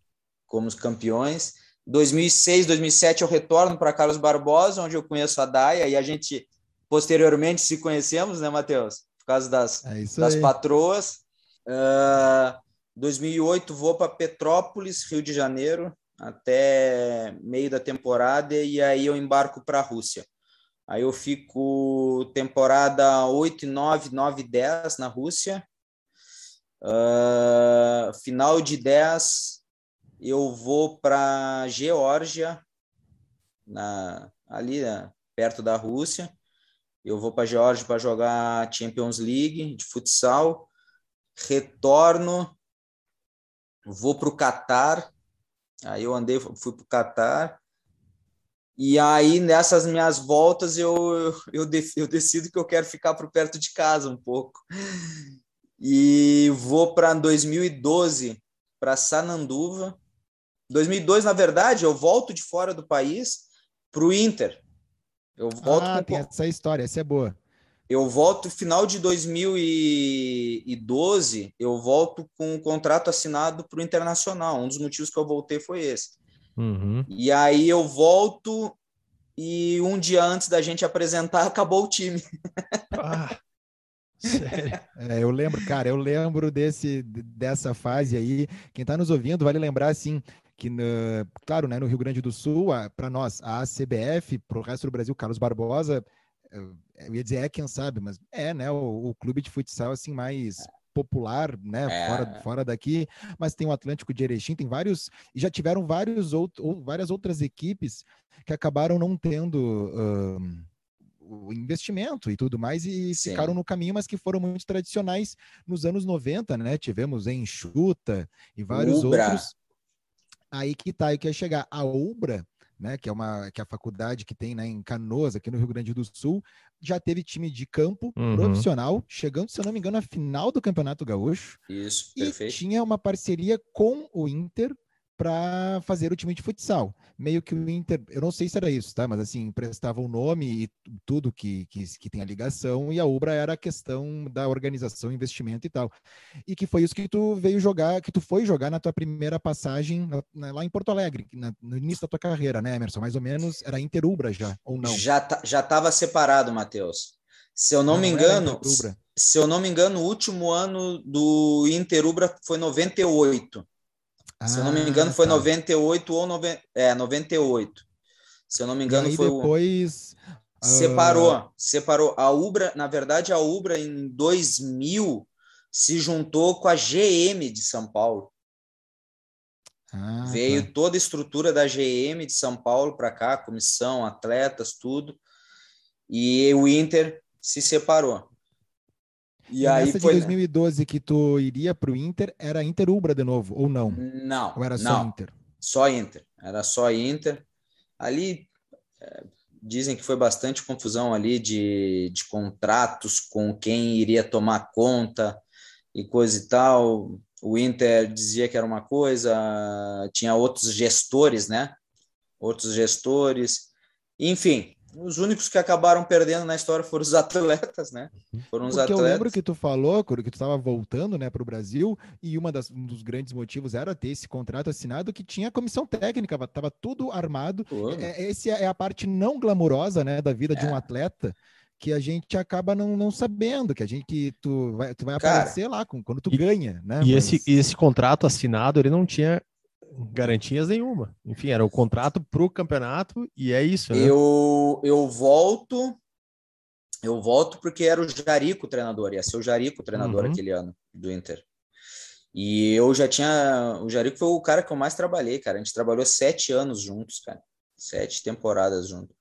como os campeões. 2006, 2007 eu retorno para Carlos Barbosa, onde eu conheço a Daia, e a gente posteriormente se conhecemos, né, Matheus? Por causa das, é das patroas. Uh, 2008 vou para Petrópolis, Rio de Janeiro, até meio da temporada, e aí eu embarco para a Rússia. Aí eu fico temporada 8, 9, 9, 10 na Rússia. Uh, final de 10, eu vou para Geórgia, na, ali né, perto da Rússia. Eu vou para Geórgia para jogar Champions League de futsal. Retorno, vou para o Catar. Aí eu andei, fui para o Catar. E aí, nessas minhas voltas, eu, eu, eu decido que eu quero ficar por perto de casa um pouco. E vou para 2012, para Sananduva. 2002, na verdade, eu volto de fora do país para o Inter. Eu volto ah, com... tem essa história, essa é boa. Eu volto final de 2012, eu volto com um contrato assinado para o Internacional. Um dos motivos que eu voltei foi esse. Uhum. E aí eu volto e um dia antes da gente apresentar, [laughs] acabou o time. Ah, sério? [laughs] É, eu lembro, cara, eu lembro desse, dessa fase aí. Quem está nos ouvindo, vale lembrar, assim, que, no, claro, né, no Rio Grande do Sul, para nós, a CBF, para o resto do Brasil, Carlos Barbosa, eu ia dizer é quem sabe, mas é, né, o, o clube de futsal, assim, mais popular, né, é. fora, fora daqui, mas tem o Atlântico de Erechim, tem vários, e já tiveram vários outros, várias outras equipes que acabaram não tendo o investimento e tudo mais e Sim. ficaram no caminho, mas que foram muito tradicionais nos anos 90, né? Tivemos Enxuta e vários Ubra. outros. Aí que tá, aí que ia chegar. A Ubra, né, que é uma que é a faculdade que tem né, em Canoas, aqui no Rio Grande do Sul, já teve time de campo uhum. profissional, chegando, se eu não me engano, à final do Campeonato Gaúcho. Isso, e perfeito. tinha uma parceria com o Inter para fazer o time de futsal. Meio que o Inter, eu não sei se era isso, tá? Mas assim, emprestava o um nome e tudo que, que, que tem a ligação, e a Ubra era a questão da organização, investimento e tal. E que foi isso que tu veio jogar, que tu foi jogar na tua primeira passagem lá em Porto Alegre, na, no início da tua carreira, né, Emerson? Mais ou menos era Inter Ubra já, ou não? Já, já estava separado, Matheus. Se eu não, não me engano, se eu não me engano, o último ano do Inter Ubra foi 98. Se eu não me engano, foi tá. 98 ou 90, é, 98. Se eu não me engano, foi depois o... separou, uh... separou a Ubra, na verdade a Ubra em 2000 se juntou com a GM de São Paulo. Ah, Veio tá. toda a estrutura da GM de São Paulo para cá, comissão, atletas, tudo. E o Inter se separou. E, e aí nessa foi... de 2012 que tu iria para o Inter, era Inter Ubra de novo, ou não? Não. Ou era só não. Inter? Só Inter. Era só Inter. Ali é, dizem que foi bastante confusão ali de, de contratos com quem iria tomar conta e coisa e tal. O Inter dizia que era uma coisa, tinha outros gestores, né? Outros gestores. Enfim, os únicos que acabaram perdendo na história foram os atletas, né? Uhum. Foram os Porque atletas. eu lembro que tu falou, que tu estava voltando, né, para o Brasil, e uma das, um dos grandes motivos era ter esse contrato assinado que tinha comissão técnica, estava tudo armado. É, é, esse é a parte não glamurosa, né, da vida é. de um é. atleta que a gente acaba não, não sabendo, que a gente que tu vai, tu vai aparecer Cara, lá com, quando tu e, ganha, né? E Mas... esse, esse contrato assinado, ele não tinha garantias nenhuma. Enfim, era o contrato para o campeonato e é isso. Né? Eu, eu volto, eu volto porque era o Jarico o treinador, ia ser o Jarico o treinador uhum. aquele ano do Inter. E eu já tinha. O Jarico foi o cara que eu mais trabalhei, cara. A gente trabalhou sete anos juntos, cara. Sete temporadas juntos.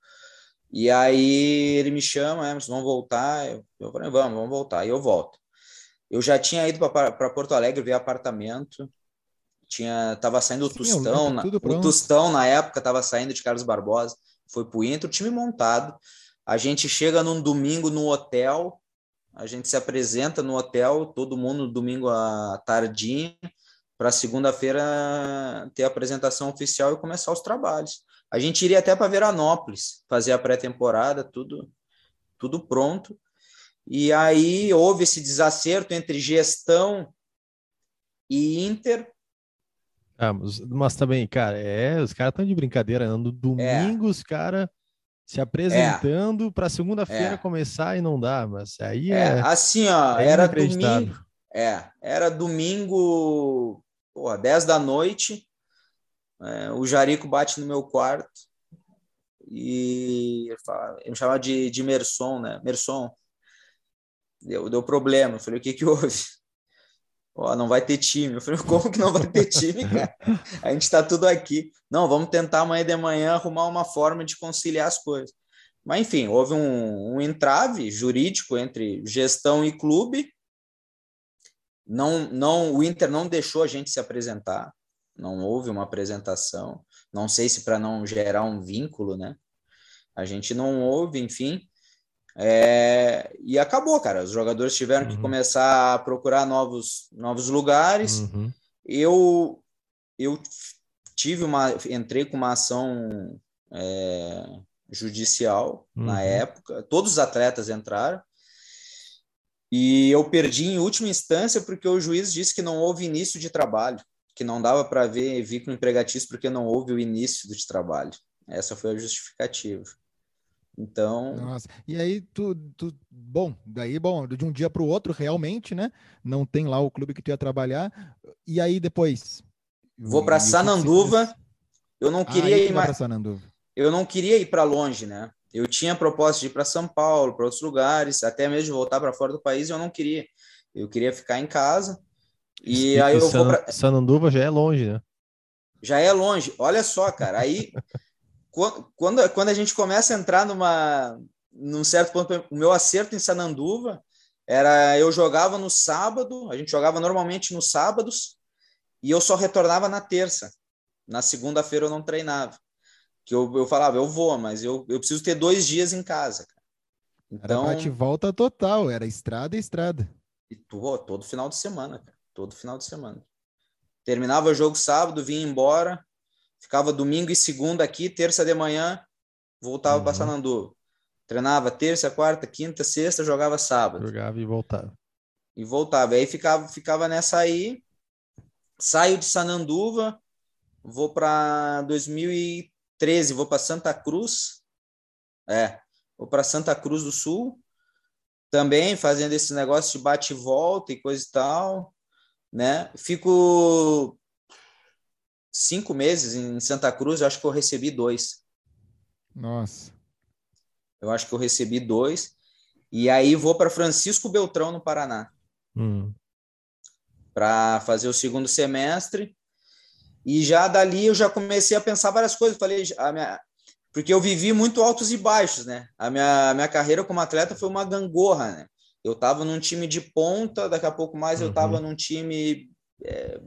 E aí ele me chama, Emerson, vamos voltar. Eu, eu falei, vamos, vamos voltar. E eu volto. Eu já tinha ido para Porto Alegre ver apartamento tinha tava saindo o Tostão, na, o Tostão na época tava saindo de Carlos Barbosa, foi pro Inter, o time montado. A gente chega num domingo no hotel, a gente se apresenta no hotel, todo mundo domingo à tardinha, para segunda-feira ter a apresentação oficial e começar os trabalhos. A gente iria até para Veranópolis, fazer a pré-temporada, tudo tudo pronto. E aí houve esse desacerto entre gestão e Inter, ah, mas, mas, também, cara, é, os caras estão de brincadeira. Né? No domingo, é. os caras se apresentando é. para segunda-feira é. começar e não dá, mas aí é. é assim, ó, é era domingo. É, era domingo, pô, 10 da noite. É, o Jarico bate no meu quarto e ele, fala, ele me chamava de, de Merson, né? Merson. Deu, deu problema. Eu falei, o que que houve? Ó, não vai ter time. Eu falei, [laughs] como que não vai ter time, cara? A gente está tudo aqui. Não, vamos tentar amanhã de manhã arrumar uma forma de conciliar as coisas. Mas, enfim, houve um, um entrave jurídico entre gestão e clube. Não, não, o Inter não deixou a gente se apresentar. Não houve uma apresentação. Não sei se para não gerar um vínculo, né? A gente não houve, enfim. É, e acabou, cara. Os jogadores tiveram uhum. que começar a procurar novos, novos lugares. Uhum. Eu, eu tive uma, entrei com uma ação é, judicial uhum. na época. Todos os atletas entraram. E eu perdi em última instância porque o juiz disse que não houve início de trabalho, que não dava para ver vínculo empregatício porque não houve o início de trabalho. Essa foi a justificativa. Então. Nossa. E aí, tu, tu, bom, daí, bom, de um dia para o outro, realmente, né? Não tem lá o clube que tu ia trabalhar. E aí depois? Vou para Sananduva. Eu não queria ah, ir mais. Eu não queria ir para longe, né? Eu tinha proposta de ir para São Paulo, para outros lugares, até mesmo de voltar para fora do país, eu não queria. Eu queria ficar em casa. E, e aí eu San, vou para Sananduva já é longe, né? Já é longe. Olha só, cara. Aí quando, quando a gente começa a entrar numa num certo ponto, o meu acerto em Sananduva era eu jogava no sábado, a gente jogava normalmente nos sábados e eu só retornava na terça. Na segunda-feira eu não treinava. Que eu, eu falava, eu vou, mas eu, eu preciso ter dois dias em casa. Então, era bate volta total, era estrada e estrada. E tu, todo final de semana, cara. Todo final de semana. Terminava o jogo sábado, vinha embora, ficava domingo e segunda aqui, terça de manhã, voltava uhum. para Sanandu. Treinava terça, quarta, quinta, sexta, jogava sábado. Jogava e voltava. E voltava. Aí ficava, ficava nessa aí. Saio de Sananduva, vou para 2013, vou para Santa Cruz. É, vou para Santa Cruz do Sul. Também fazendo esse negócio de bate e volta e coisa e tal né? Fico cinco meses em Santa Cruz, eu acho que eu recebi dois. Nossa. Eu acho que eu recebi dois. E aí vou para Francisco Beltrão, no Paraná. Hum. Para fazer o segundo semestre. E já dali eu já comecei a pensar várias coisas. Falei, a minha... porque eu vivi muito altos e baixos, né? A minha, a minha carreira como atleta foi uma gangorra, né? Eu estava num time de ponta, daqui a pouco mais uhum. eu estava num time é,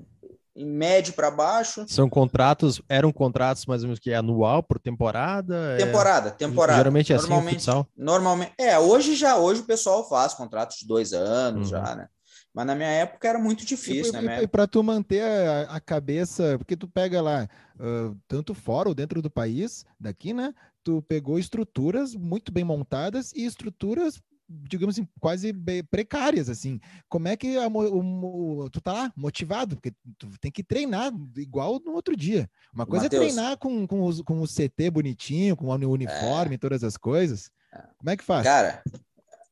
em médio para baixo. São contratos, eram contratos mais ou menos que é anual por temporada? Temporada, é... temporada. Geralmente é assim normalmente, assim Normalmente, é, hoje já, hoje o pessoal faz contratos de dois anos uhum. já, né? Mas na minha época era muito difícil, e, né? E para tu manter a, a, cabeça, porque tu pega lá, uh, tanto fora ou dentro do país, daqui, né? Tu pegou estruturas muito bem montadas e estruturas digamos assim, quase precárias, assim. Como é que a, o, tu tá lá motivado? Porque tu tem que treinar igual no outro dia. Uma coisa Mateus, é treinar com, com, os, com o CT bonitinho, com o uniforme, é, todas as coisas. É. Como é que faz? Cara,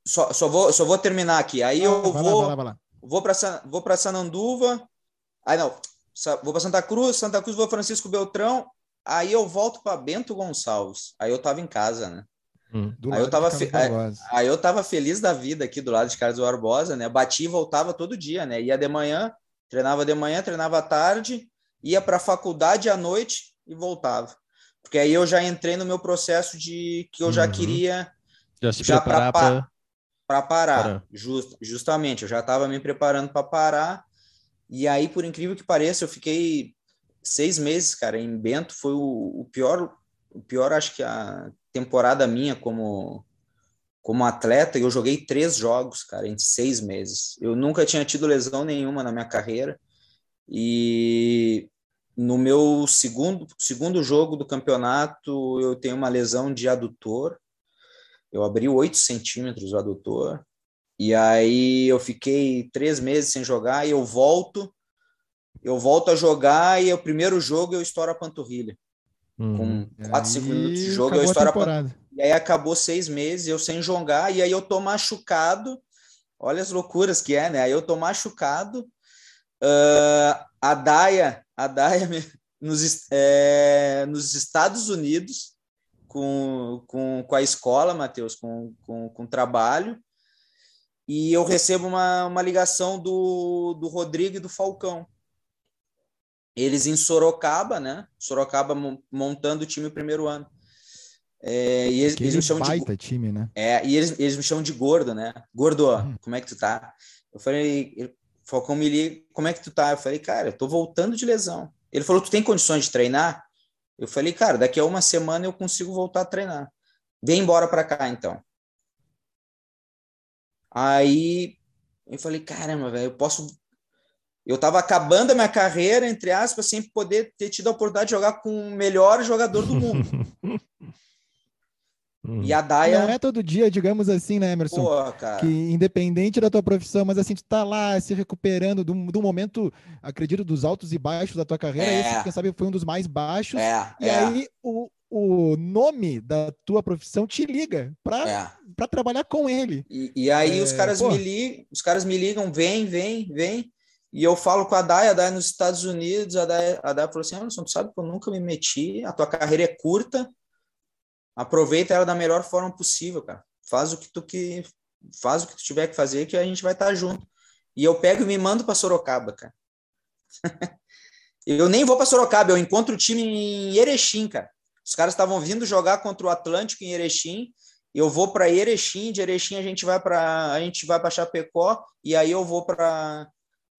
só, só, vou, só vou terminar aqui. Aí ah, eu vou, lá, lá, lá. vou para vou para Sananduva. Aí não, vou para Santa Cruz, Santa Cruz vou Francisco Beltrão. Aí eu volto para Bento Gonçalves. Aí eu tava em casa, né? Hum. Aí, eu tava fe... aí, aí, eu tava feliz da vida aqui do lado de Carlos Barbosa, né? Bati e voltava todo dia, né? Ia de manhã, treinava de manhã, treinava à tarde, ia para a faculdade à noite e voltava. Porque aí eu já entrei no meu processo de que eu já uhum. queria já se já preparar para para parar, parar. Just, justamente, eu já estava me preparando para parar. E aí, por incrível que pareça, eu fiquei seis meses, cara, em Bento. Foi o, o pior, o pior, acho que a temporada minha como como atleta, eu joguei três jogos, cara, em seis meses. Eu nunca tinha tido lesão nenhuma na minha carreira. E no meu segundo, segundo jogo do campeonato, eu tenho uma lesão de adutor. Eu abri oito centímetros o adutor. E aí eu fiquei três meses sem jogar e eu volto. Eu volto a jogar e o primeiro jogo eu estouro a panturrilha. Uhum. Com 4, 5 minutos de jogo, eu estouro a E aí acabou seis meses, eu sem jogar, e aí eu tô machucado. Olha as loucuras que é, né? Aí eu tô machucado. Uh, a Daia, a Daia nos, é, nos Estados Unidos, com, com, com a escola, Matheus, com, com, com trabalho, e eu recebo uma, uma ligação do, do Rodrigo e do Falcão eles em Sorocaba, né? Sorocaba montando o time primeiro ano. É, e eles, eles me chamam baita de time, né? É, e eles, eles me chamam de gordo, né? Gordo, hum. como é que tu tá? Eu falei, Falcão me liga, como é que tu tá? Eu falei, cara, eu tô voltando de lesão. Ele falou, tu tem condições de treinar? Eu falei, cara, daqui a uma semana eu consigo voltar a treinar. Vem embora para cá, então. Aí eu falei, caramba, velho, eu posso eu estava acabando a minha carreira, entre aspas, sem poder ter tido a oportunidade de jogar com o melhor jogador do mundo. [laughs] e a Daia. Não é todo dia, digamos assim, né, Emerson? Pô, que independente da tua profissão, mas assim, tu tá lá se recuperando do, do momento, acredito, dos altos e baixos da tua carreira. É. Esse, quem sabe, foi um dos mais baixos. É, e é. aí o, o nome da tua profissão te liga para é. trabalhar com ele. E, e aí os é, caras me ligam, os caras me ligam, vem, vem, vem. E eu falo com a Day, a Day nos Estados Unidos, a Day, a Day falou assim, Anderson, tu sabe que eu nunca me meti, a tua carreira é curta, aproveita ela da melhor forma possível, cara. Faz o que tu que faz o que tu tiver que fazer que a gente vai estar junto. E eu pego e me mando para Sorocaba, cara. [laughs] eu nem vou para Sorocaba, eu encontro o time em Erechim, cara. Os caras estavam vindo jogar contra o Atlântico em Erechim. Eu vou para Erechim, de Erechim a gente vai para a gente vai para Chapecó e aí eu vou para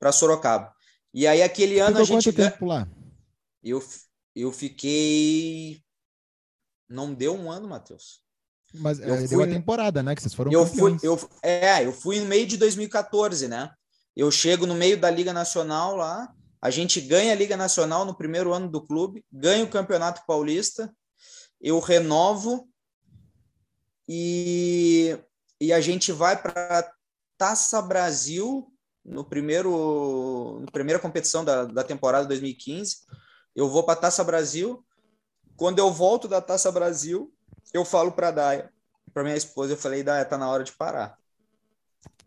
para Sorocaba. E aí aquele ano a gente quanto tempo lá? Eu eu fiquei não deu um ano, Matheus. Mas eu é, fui deu a temporada, né? Que vocês foram eu campeões. fui eu É, eu fui no meio de 2014, né? Eu chego no meio da Liga Nacional lá A gente ganha a Liga Nacional no primeiro ano do clube, ganha o Campeonato Paulista, eu renovo e, e a gente vai para Taça Brasil no primeiro na primeira competição da, da temporada 2015. Eu vou para Taça Brasil. Quando eu volto da Taça Brasil, eu falo para Daia, para minha esposa, eu falei, Daia, tá na hora de parar.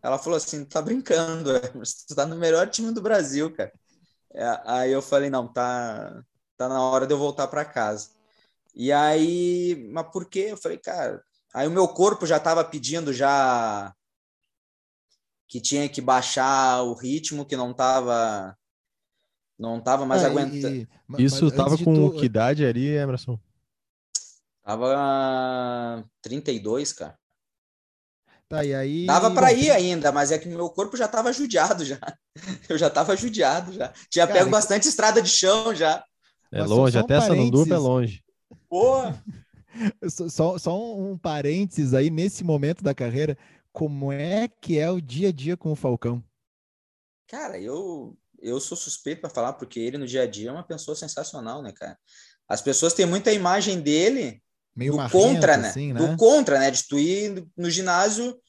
Ela falou assim, tá brincando, você tá no melhor time do Brasil, cara. É, aí eu falei, não, tá, tá na hora de eu voltar para casa. E aí, mas por quê? Eu falei, cara, aí o meu corpo já estava pedindo já que tinha que baixar o ritmo, que não estava não tava mais é, aguentando. Isso estava com tu... que idade ali, Emerson? Tava 32, cara. Tá, e aí... Dava para ir ainda, mas é que meu corpo já estava judiado já. [laughs] Eu já estava judiado já. Tinha cara, pego bastante estrada de chão já. É longe, até essa não dúvida é longe. Pô! [laughs] só, só um parênteses aí, nesse momento da carreira, como é que é o dia a dia com o Falcão? Cara, eu, eu sou suspeito para falar, porque ele no dia a dia é uma pessoa sensacional, né, cara? As pessoas têm muita imagem dele Meio do contra, né? Assim, né? Do contra, né? De tu ir no ginásio,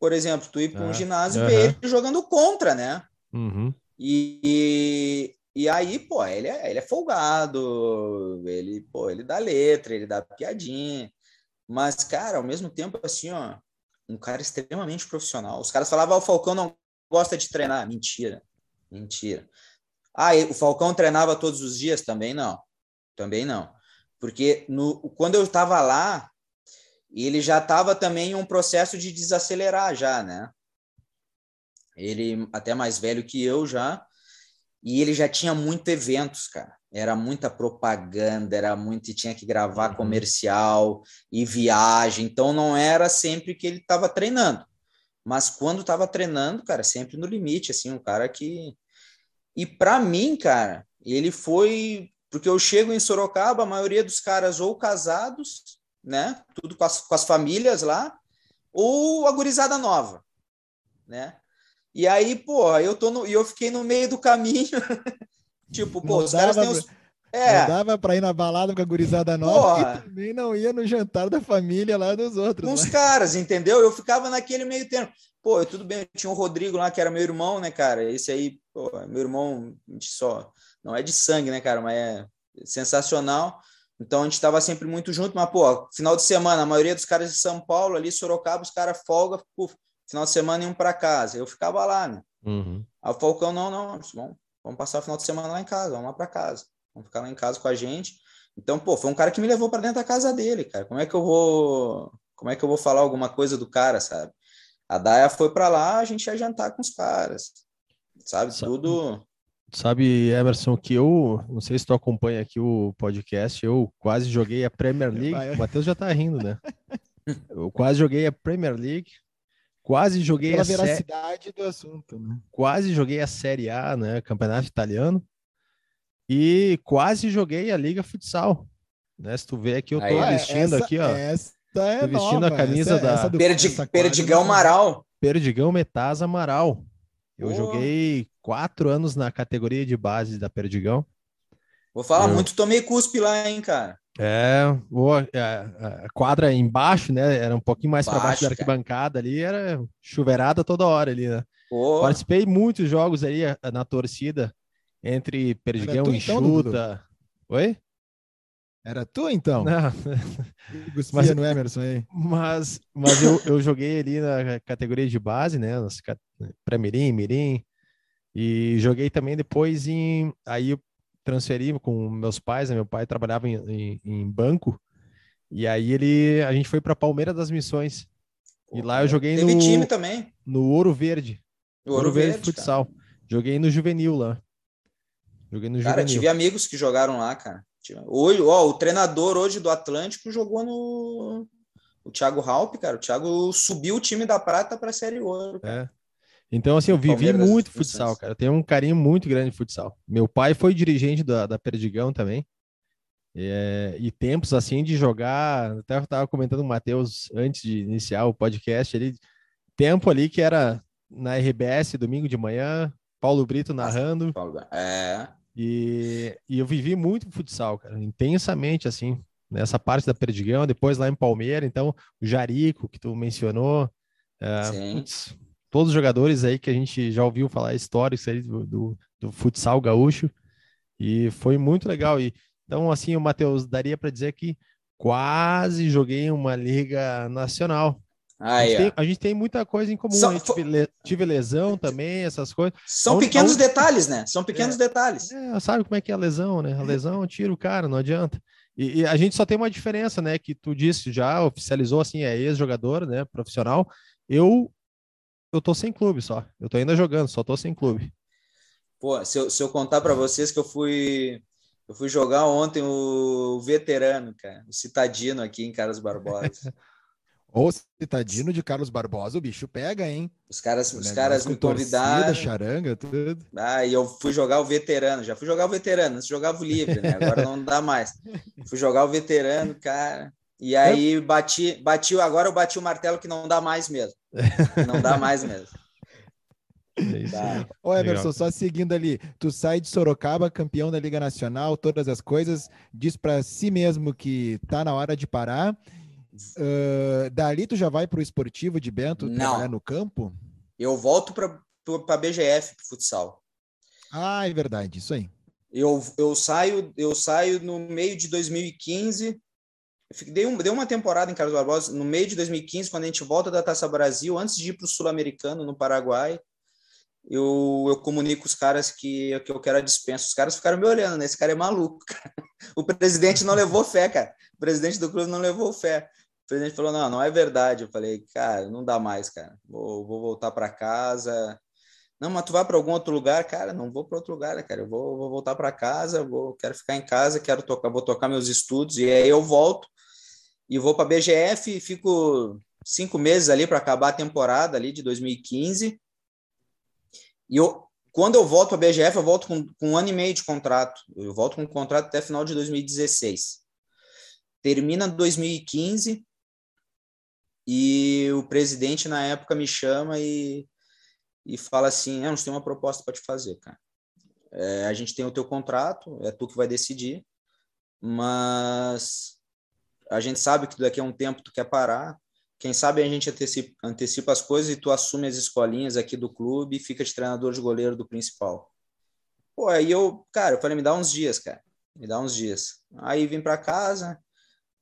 por exemplo, tu ir para um é, ginásio e ver ele jogando contra, né? Uhum. E, e aí, pô, ele é, ele é folgado, ele, pô, ele dá letra, ele dá piadinha. Mas, cara, ao mesmo tempo, assim, ó, um cara extremamente profissional. Os caras falavam, ah, o Falcão não gosta de treinar. Mentira, mentira. Ah, o Falcão treinava todos os dias? Também não. Também não. Porque no, quando eu estava lá, ele já estava também em um processo de desacelerar já, né? Ele até mais velho que eu já, e ele já tinha muito eventos, cara. Era muita propaganda, era muito e tinha que gravar uhum. comercial e viagem. Então não era sempre que ele estava treinando. Mas quando estava treinando, cara, sempre no limite, assim, um cara que E para mim, cara, ele foi porque eu chego em Sorocaba, a maioria dos caras ou casados, né? Tudo com as, com as famílias lá, ou a gurizada nova, né? E aí, pô, eu tô no, e eu fiquei no meio do caminho. [laughs] tipo, pô, não os caras têm os. É. Não dava pra ir na balada com a gurizada nova Porra. e também não ia no jantar da família lá dos outros. Com os né? caras, entendeu? Eu ficava naquele meio termo. Pô, tudo bem, tinha o Rodrigo lá, que era meu irmão, né, cara? Esse aí, pô, meu irmão, a gente só. Não é de sangue, né, cara? Mas é sensacional. Então a gente estava sempre muito junto, mas, pô, final de semana, a maioria dos caras de São Paulo, ali, Sorocaba, os caras folga, puf, final de semana iam para casa. Eu ficava lá, né? Uhum. Aí o Falcão, não, não, vamos, vamos passar o final de semana lá em casa, vamos lá para casa. Vamos ficar lá em casa com a gente. Então, pô, foi um cara que me levou para dentro da casa dele, cara. Como é que eu vou, como é que eu vou falar alguma coisa do cara, sabe? A Daia foi para lá, a gente ia jantar com os caras. Sabe, sabe, tudo Sabe, Emerson, que eu, não sei se tu acompanha aqui o podcast, eu quase joguei a Premier League. O Matheus já tá rindo, né? [laughs] Eu quase joguei a Premier League, quase joguei Pela a veracidade do assunto, né? Quase joguei a Série A, né, Campeonato Italiano. E quase joguei a Liga Futsal. Né? Se tu vê aqui, eu tô Aí, vestindo essa, aqui, ó. Essa é tô vestindo nova, a camisa essa, da essa do, Perdi, Perdigão Amaral. Perdigão Metaz Amaral. Eu oh. joguei quatro anos na categoria de base da Perdigão. Vou falar eu... muito, tomei cuspe lá, hein, cara. É, a, quadra embaixo, né? Era um pouquinho mais para baixo da arquibancada ali, era chuveirada toda hora ali, né? Oh. Participei muitos jogos aí na torcida entre Perdigão e então, Chuta. Oi? Era tu então? Não. [laughs] mas no Emerson aí. Mas, mas eu, eu joguei ali na categoria de base, né? Para Mirim, Mirim. E joguei também depois em. Aí transferi com meus pais, né? meu pai trabalhava em, em, em banco. E aí ele, a gente foi para Palmeiras das Missões. Pô, e lá eu joguei teve no. time também. No Ouro Verde. O Ouro, Ouro Verde, Verde Futsal. Cara. Joguei no Juvenil lá. Joguei no cara, Juvenil. tive amigos que jogaram lá, cara. Hoje, ó, o treinador hoje do Atlântico jogou no. O Thiago Halp, cara. O Thiago subiu o time da prata para a Série Ouro. Cara. É. Então, assim, eu vivi muito futsal, cara. Eu tenho um carinho muito grande de futsal. Meu pai foi dirigente da, da Perdigão também. É, e tempos assim de jogar, até eu estava comentando com o Matheus antes de iniciar o podcast, ele, tempo ali que era na RBS, domingo de manhã, Paulo Brito narrando. Paulo, é. E, e eu vivi muito futsal, cara, intensamente, assim, nessa parte da Perdigão, depois lá em Palmeira, então, o Jarico, que tu mencionou, é, putz, todos os jogadores aí que a gente já ouviu falar históricos aí do, do, do futsal gaúcho, e foi muito legal. E, então, assim, o Matheus, daria para dizer que quase joguei uma liga nacional, ah, a, gente é. tem, a, gente tem, muita coisa em comum. São, tive, tive, lesão também, essas coisas. São onde, pequenos onde... detalhes, né? São pequenos é, detalhes. É, sabe como é que é a lesão, né? A lesão tira o cara, não adianta. E, e, a gente só tem uma diferença, né? Que tu disse já, oficializou assim, é ex-jogador, né? Profissional. Eu eu tô sem clube só. Eu tô ainda jogando, só tô sem clube. Pô, se eu, se eu contar para vocês que eu fui eu fui jogar ontem o veterano, cara, o citadino aqui em Carlos Barbosa. [laughs] Ou citadino de Carlos Barbosa, o bicho pega, hein? Os caras, os caras me convidaram. Torcida, charanga, tudo. Ah, e eu fui jogar o veterano. Já fui jogar o veterano, antes jogava o livre, né? Agora não dá mais. Fui jogar o veterano, cara. E aí bati, bati, agora eu bati o martelo que não dá mais mesmo. [laughs] Não dá mais mesmo. É Ô, Emerson, Legal. só seguindo ali, tu sai de Sorocaba, campeão da Liga Nacional, todas as coisas, diz para si mesmo que tá na hora de parar Uh, dali tu já vai para o esportivo de Bento Não. trabalhar no campo? Eu volto para a BGF, para futsal. Ah, é verdade, isso aí. Eu, eu, saio, eu saio no meio de 2015. Dei, um, dei uma temporada em Carlos Barbosa no meio de 2015, quando a gente volta da Taça Brasil, antes de ir para o Sul-Americano, no Paraguai. Eu, eu comunico os caras que, que eu quero a dispensa. Os caras ficaram me olhando, né? Esse cara é maluco. [laughs] Cara. O presidente não levou fé, cara. O presidente do clube não levou fé. O presidente falou: não, não é verdade. Eu falei, cara, não dá mais, cara. Vou, vou voltar para casa. Não, mas tu vai para algum outro lugar, cara? Não vou para outro lugar, né, cara. Eu vou, vou voltar para casa, vou, quero ficar em casa, quero tocar, vou tocar meus estudos. E aí eu volto e vou para a BGF e fico cinco meses ali para acabar a temporada ali de 2015. E eu, quando eu volto para a BGF, eu volto com, com um ano e meio de contrato. Eu volto com um contrato até final de 2016. Termina 2015 e o presidente, na época, me chama e, e fala assim: a gente tem uma proposta para te fazer, cara. É, a gente tem o teu contrato, é tu que vai decidir, mas a gente sabe que daqui a um tempo tu quer parar. Quem sabe a gente antecipa, antecipa as coisas e tu assume as escolinhas aqui do clube e fica de treinador de goleiro do principal. Pô, aí eu, cara, eu falei, me dá uns dias, cara. Me dá uns dias. Aí vim para casa,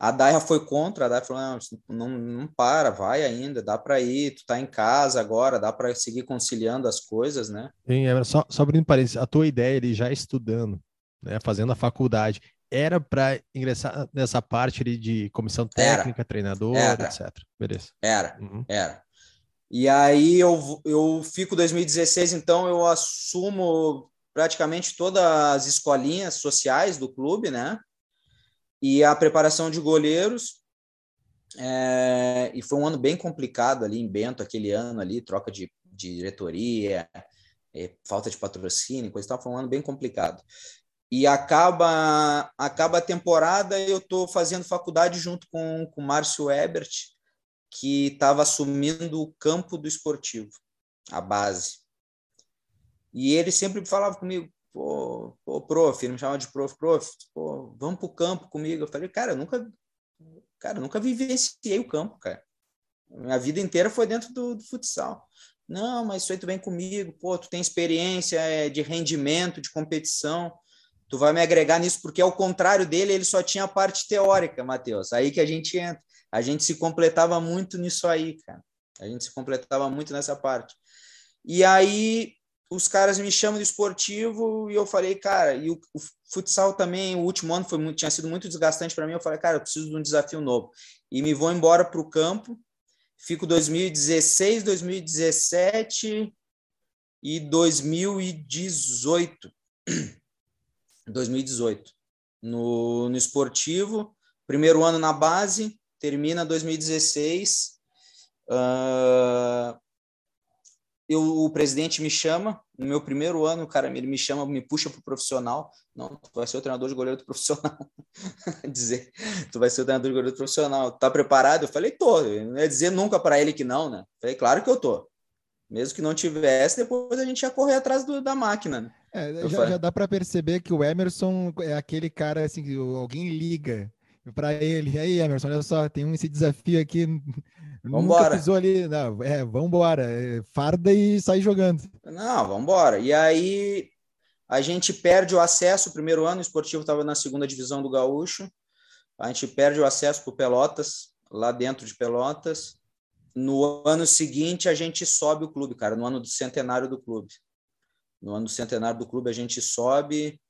a Daia foi contra, a Daia falou: não, não, não para, vai ainda, dá para ir, tu tá em casa agora, dá para seguir conciliando as coisas, né? Sim, é, só, só abrindo parênteses, a tua ideia ele já estudando, né, fazendo a faculdade, era para ingressar nessa parte ali de comissão técnica, era. treinador, era. etc. Beleza. Era, uhum. era. E aí eu, eu fico 2016, então eu assumo praticamente todas as escolinhas sociais do clube, né? e a preparação de goleiros. É, e foi um ano bem complicado ali em Bento, aquele ano ali, troca de, de diretoria, falta de patrocínio, coisa e tal, foi um ano bem complicado. E acaba, acaba a temporada eu estou fazendo faculdade junto com o Márcio Ebert, que estava assumindo o campo do esportivo, a base. E ele sempre falava comigo, pô, pô, prof, ele me chamava de prof, prof, pô, vamos pro campo comigo. Eu falei, cara, eu nunca, cara, nunca vivenciei o campo, cara. Minha vida inteira foi dentro do, do futsal. Não, mas isso aí tu vem comigo, pô, tu tem experiência é, de rendimento, de competição, tu vai me agregar nisso, porque ao contrário dele, ele só tinha a parte teórica, Matheus. Aí que a gente entra. A gente se completava muito nisso aí, cara. A gente se completava muito nessa parte. E aí os caras me chamam de esportivo e eu falei, cara, e o, o futsal também, o último ano foi tinha sido muito desgastante para mim. Eu falei, cara, eu preciso de um desafio novo. E me vou embora para o campo. Fico 2016, 2017 e 2018. 2018. No, no esportivo, primeiro ano na base, termina 2016. Uh, eu, o presidente me chama, no meu primeiro ano, o cara ele me chama, me puxa para o profissional. Não, tu vai ser o treinador de goleiro do profissional. [laughs] dizer, tu vai ser o treinador de goleiro do profissional. Tá preparado? Eu falei, tô. Eu não ia dizer nunca para ele que não, né? Falei, claro que eu tô. Mesmo que não tivesse, depois a gente ia correr atrás do, da máquina. Né? É, já, já, dá para perceber que o Emerson é aquele cara assim, que alguém liga para ele. E aí, Emerson, olha só, tem esse desafio aqui. Vambora. Nunca pisou ali. Não, é, vambora. É, farda e sai jogando. Não, vambora. E aí a gente perde o acesso. O primeiro ano o esportivo estava na segunda divisão do Gaúcho. A gente perde o acesso para Pelotas, lá dentro de Pelotas. No ano seguinte, a gente sobe o clube, cara, no ano do centenário do clube. No ano centenário do clube, a gente sobe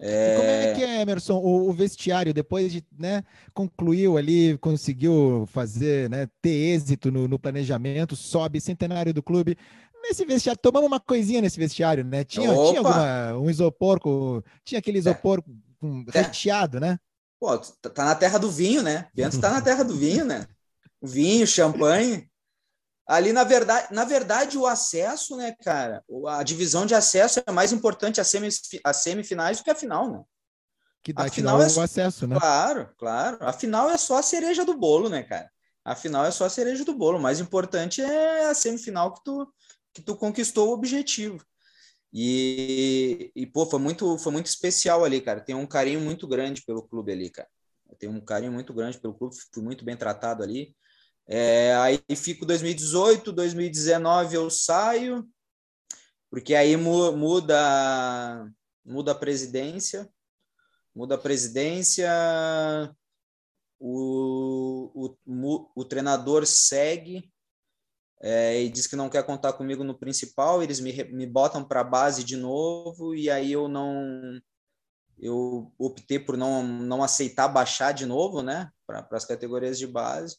é... como é que é, Emerson, o, o, vestiário, depois de, né, concluiu ali, conseguiu fazer, né, ter êxito no, no, planejamento, sobe, centenário do clube, nesse vestiário, tomamos uma coisinha nesse vestiário, né, tinha, tinha alguma, um isopor, com, tinha aquele é. isopor é. recheado, né? Pô, tá na terra do vinho, né, Bento tá na terra do vinho, né, vinho, champanhe, ali na verdade, na verdade o acesso, né, cara, a divisão de acesso é mais importante as, as semifinais do que a final, né? Que dá final é o acesso, né? Claro, claro. A final é só a cereja do bolo, né, cara? A final é só a cereja do bolo. O mais importante é a semifinal que tu que tu conquistou o objetivo. E, e pô, foi muito foi muito especial ali, cara. Tem um carinho muito grande pelo clube ali, cara. Tem um carinho muito grande pelo clube, fui muito bem tratado ali. É, aí fico 2018, 2019 eu saio, porque aí muda, muda a presidência, muda a presidência, o, o, o treinador segue é, e diz que não quer contar comigo no principal, eles me, me botam para a base de novo, e aí eu não eu optei por não, não aceitar baixar de novo, né, para as categorias de base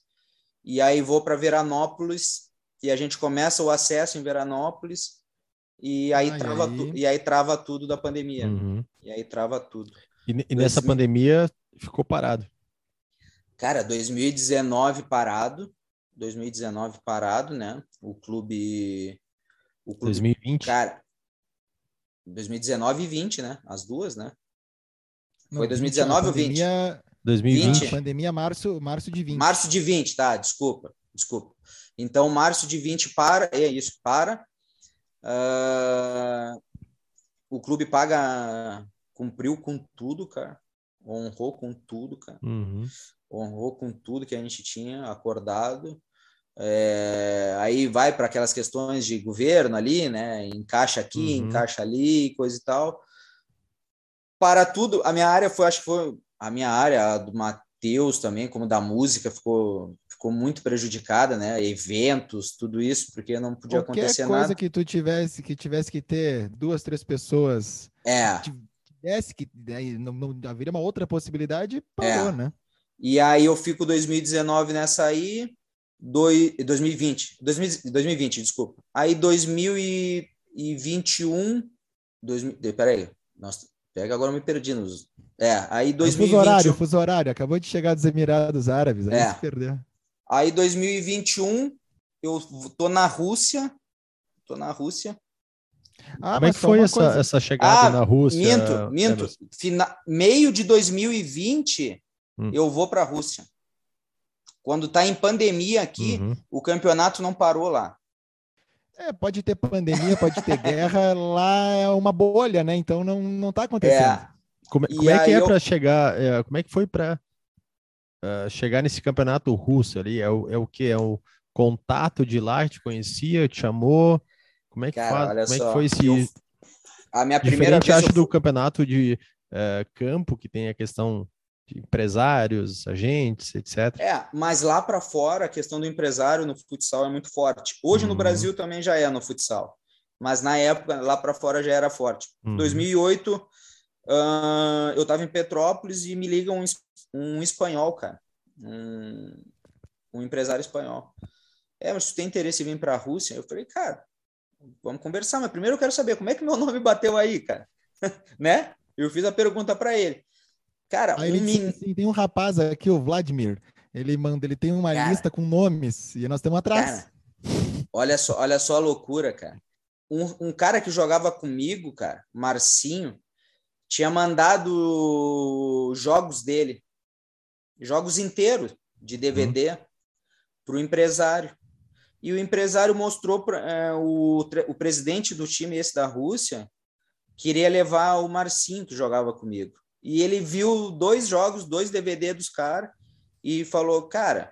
e aí vou para Veranópolis e a gente começa o acesso em Veranópolis e aí, ah, trava, e aí? Tu, e aí trava tudo da pandemia. Uhum. E aí trava tudo. E, e nessa pandemia ficou parado? Cara, 2019 parado, 2019 parado, né? O clube, o clube 2020. Cara, 2019 e 20, né? As duas, né? Foi 2019 ou 20? 2020. 20. Pandemia março, março de 20. Março de 20, tá, desculpa, desculpa. Então, março de 20 para, é isso, para. Uh, o clube paga, cumpriu com tudo, cara. Honrou com tudo, cara. Uhum. Honrou com tudo que a gente tinha acordado. É, aí vai para aquelas questões de governo ali, né? Encaixa aqui, uhum. encaixa ali, coisa e tal. Para tudo, a minha área foi, acho que foi a minha área, a do Matheus também, como da música, ficou, ficou muito prejudicada, né? Eventos, tudo isso, porque não podia Qualquer acontecer coisa nada. que tu tivesse que tivesse que ter duas, três pessoas. É. Tivesse que aí não, não haveria uma outra possibilidade, parou, é. né? E aí eu fico 2019 nessa aí, dois, 2020, 2020, desculpa. Aí 2021, 2000, peraí, nossa, pega agora eu me perdi nos é, aí 2020. Fuso horário, fuso horário. Acabou de chegar dos Emirados Árabes, aí é. se perdeu. Aí 2021, eu tô na Rússia. Tô na Rússia. Ah, Como é que foi essa, essa chegada ah, na Rússia? Minto, minto. Fina... Meio de 2020, hum. eu vou para a Rússia. Quando tá em pandemia aqui, uhum. o campeonato não parou lá. É, pode ter pandemia, pode ter guerra, lá é uma bolha, né? Então não, não tá acontecendo. É. Como, como é que é eu... para chegar? É, como é que foi para uh, chegar nesse campeonato russo ali? É o, é o que? É o contato de lá? Te conhecia? Te chamou? Como é que, Cara, faz, como é que foi esse. Eu... A minha primeira Diferente, vez. acho, do campeonato de uh, campo, que tem a questão empresários, agentes, etc. É, mas lá para fora a questão do empresário no futsal é muito forte. Hoje uhum. no Brasil também já é no futsal, mas na época lá para fora já era forte. Uhum. 2008 Uh, eu estava em Petrópolis e me liga um, um espanhol, cara. Um, um empresário espanhol. É, mas tu tem interesse em vir para a Rússia? Eu falei, cara, vamos conversar, mas primeiro eu quero saber como é que meu [laughs] nome bateu aí, cara. [laughs] né? Eu fiz a pergunta para ele. Cara, aí um min... assim, tem um rapaz aqui, o Vladimir. Ele manda, ele tem uma cara, lista com nomes e nós estamos atrás. Cara, olha só, olha só a loucura, cara. Um, um cara que jogava comigo, cara, Marcinho, tinha mandado jogos dele, jogos inteiros de DVD, uhum. para o empresário. e o empresário mostrou para é, o, o presidente do time esse da Rússia queria levar o Marcinho que jogava comigo. E ele viu dois jogos, dois DVD dos caras e falou: "Cara,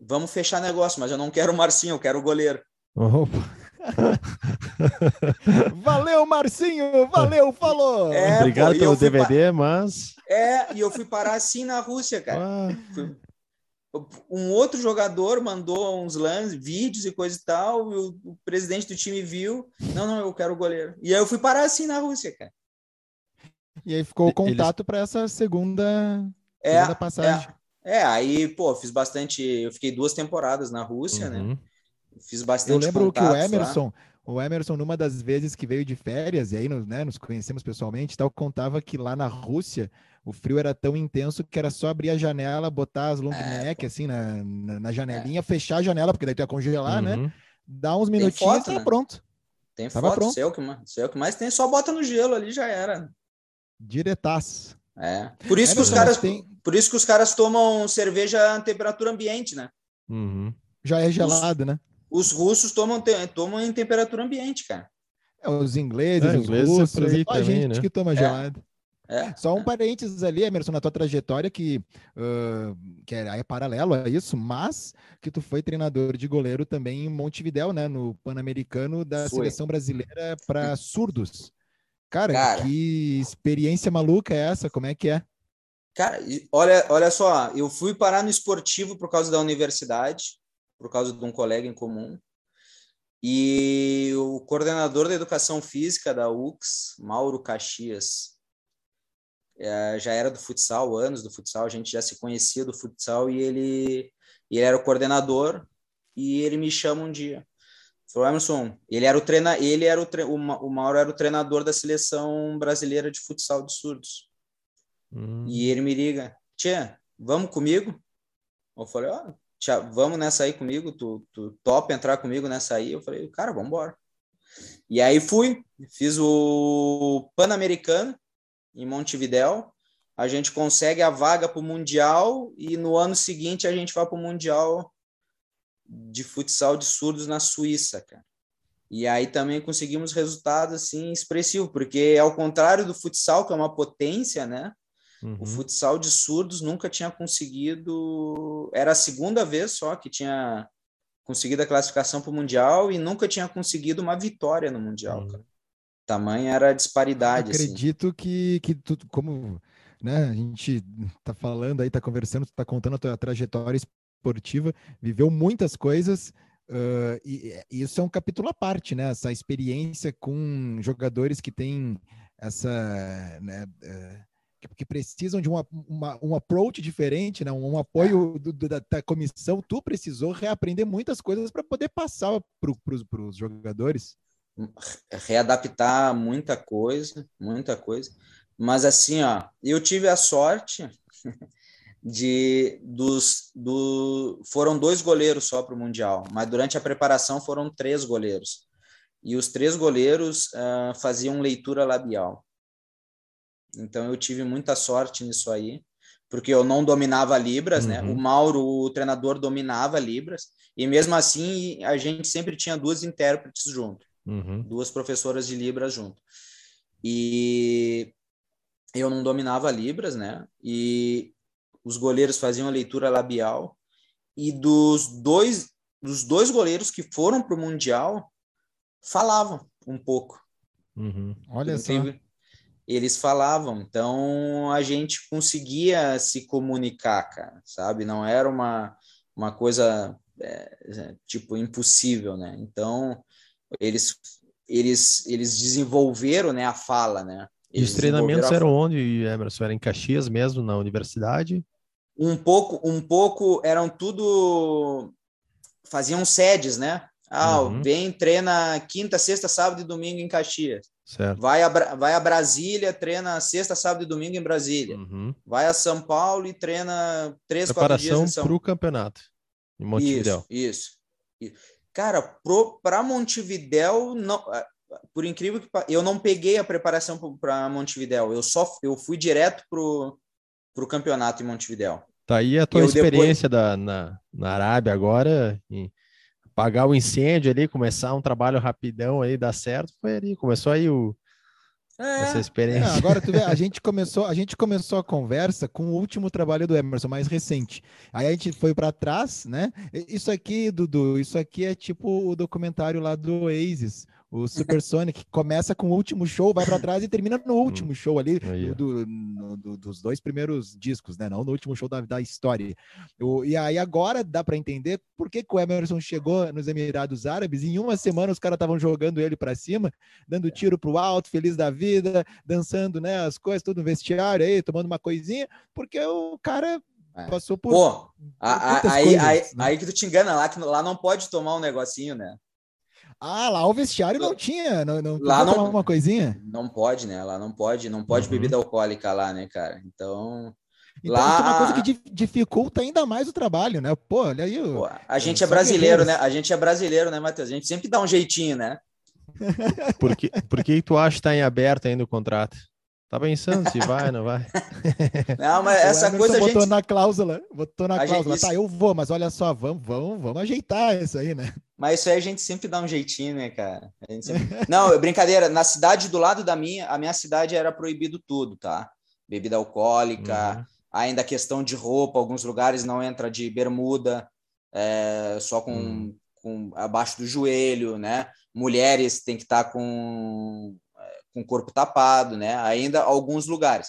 vamos fechar negócio, mas eu não quero o Marcinho, eu quero o goleiro". Opa. [laughs] valeu, Marcinho! Valeu, falou! É, Obrigado pô, pelo DVD, mas. É, e eu fui parar assim na Rússia, cara. Ah. Um outro jogador mandou uns lances, vídeos e coisa e tal, e o, o, presidente do time viu. Não, não, eu quero o goleiro. E aí eu fui parar assim na Rússia, cara. E aí ficou o contato Eles... para essa segunda, é, segunda passagem. É. é, aí, pô, fiz bastante. Eu fiquei duas temporadas na Rússia, né? uhum. né? Fiz bastante Eu lembro que o Emerson, lá. o Emerson, numa das vezes que veio de férias, e aí né, nos conhecemos pessoalmente, tal, contava que lá na Rússia o frio era tão intenso que era só abrir a janela, botar as long é, neck assim na, na, na janelinha, é. fechar a janela, porque daí tu ia congelar, né? uhum. né? Dar uns minutinhos e tá né? pronto. Tem Tava foto, pronto. Sei o, que, sei o que mais tem, só bota no gelo ali já era. Diretaço. É. Por isso é, que os caras, tem... por isso que os caras tomam cerveja a temperatura ambiente, né? Uhum. Já é gelado, os, né? Os russos tomam, tomam em temperatura ambiente, cara. É, os ingleses, é, os ingleses russos, a gente né? que toma é. gelado. É, Só um é. parênteses ali, Emerson, na tua trajetória, que, uh, que é, é, paralelo a isso, mas que tu foi treinador de goleiro também em Montevidéu, né? No Pan-Americano da foi. seleção brasileira para surdos. Cara, Cara, que experiência maluca é essa? Como é que é? Cara, olha, olha só, eu fui parar no esportivo por causa da universidade por causa de um colega em comum. E o coordenador da educação física da UX, Mauro Caxias, é, já era do futsal, anos do futsal, a gente já se conhecia do futsal e ele, ele era o coordenador e ele me chama um dia. Falou, Emerson, ele era o treina, ele era o, tre... o Mauro era o treinador da seleção brasileira de futsal de surdos. Hum. E ele me liga, tia, vamos comigo? Eu falei, ó, oh, vamos nessa aí comigo, tu, tu top entrar comigo nessa aí? Eu falei, cara, vamos embora. E aí fui, fiz o Pan-Americano em Montevidéu, a gente consegue a vaga para o Mundial e no ano seguinte a gente vai para o Mundial de futsal de surdos na Suíça, cara. E aí também conseguimos resultados assim expressivos, porque ao contrário do futsal, que é uma potência, né? Uhum. O futsal de surdos nunca tinha conseguido. Era a segunda vez só que tinha conseguido a classificação para o Mundial e nunca tinha conseguido uma vitória no Mundial. Uhum. Tamanha era a disparidade. Assim. Acredito assim. que, que tu, como né, a gente está falando aí, está conversando, está contando a tua trajetória esportiva, viveu muitas coisas. Uh, e, e isso é um capítulo à parte, né? Essa experiência com jogadores que têm essa né, uh, que, que precisam de uma, uma, um approach diferente, né? um, um apoio do, do, da, da, comissão, tu precisou reaprender muitas coisas para poder passar para os jogadores. Readaptar muita coisa, muita coisa. Mas assim, ó, eu tive a sorte de dos do foram dois goleiros só para o mundial, mas durante a preparação foram três goleiros e os três goleiros uh, faziam leitura labial. Então eu tive muita sorte nisso aí, porque eu não dominava Libras, uhum. né? O. Mauro, o treinador, dominava Libras, e mesmo assim a gente sempre tinha duas intérpretes junto, uhum. duas professoras de Libras junto. E eu não dominava Libras, né? E os goleiros faziam a leitura labial, e dos dois, dos dois goleiros que foram para o Mundial, falavam um pouco. Uhum. Olha só eles falavam. Então a gente conseguia se comunicar, cara, sabe? Não era uma, uma coisa é, tipo impossível, né? Então eles eles eles desenvolveram, né, a fala, né? Eles e os treinamentos a... eram onde, Emerson? Era em Caxias mesmo, na universidade? Um pouco, um pouco eram tudo faziam sedes, né? Ah, uhum. vem treina quinta, sexta, sábado e domingo em Caxias. Certo. Vai, a, vai a Brasília, treina sexta, sábado e domingo em Brasília. Uhum. Vai a São Paulo e treina três, quatro dias em São para o campeonato, em Montevidéu. Isso, isso. Cara, para Montevidéu, não, é, por incrível que eu não peguei a preparação para Montevidéu. Eu só eu fui direto pro pro campeonato em Montevidéu. Tá aí a tua eu experiência depois... da, na, na Arábia agora, em apagar o incêndio ali, começar um trabalho rapidão aí, dar certo, foi ali, começou aí o, é. essa experiência. É, agora tu vê, a gente começou, a gente começou a conversa com o último trabalho do Emerson, mais recente. Aí a gente foi para trás, né? Isso aqui, Dudu, isso aqui é tipo o documentário lá do Oasis, o Supersonic começa com o último show, vai para trás e termina no último hum. show ali do, no, do, dos dois primeiros discos, né? Não no último show da, da história. O, e aí agora dá para entender por que, que, o Emerson chegou nos Emirados Árabes e em uma semana os caras estavam jogando ele para cima, dando tiro pro alto, feliz da vida, dançando, né? As coisas, tudo no vestiário aí, tomando uma coisinha, porque o cara é. passou por. Pô, a, a, aí, coisas, aí, né? aí que tu te engana lá, que lá não pode tomar um negocinho, né? Ah, lá o vestiário não tinha, não, não lá não uma coisinha. Não pode, né? Lá não pode, não pode uhum. bebida alcoólica lá, né, cara? Então, então lá é uma coisa que dificulta ainda mais o trabalho, né? Pô, olha aí. Pô, a gente é brasileiro, né? A gente é brasileiro, né, Matheus? A gente sempre dá um jeitinho, né? Por que, por que tu acha que tá em aberto ainda o contrato? Tá pensando se vai, não vai? [laughs] Não, mas essa coisa a gente... botou na cláusula, botou na a cláusula. Gente... Tá, eu vou, mas olha só, vamos, vamos, vamos ajeitar isso aí, né? Mas isso aí a gente sempre dá um jeitinho, né, cara? Sempre... [laughs] não, brincadeira. Na cidade do lado da minha, a minha cidade era proibido tudo, tá? Bebida alcoólica, uhum. ainda questão de roupa, alguns lugares não entra de bermuda, é, só com, uhum. com abaixo do joelho, né? Mulheres tem que estar tá com com o corpo tapado, né? Ainda alguns lugares.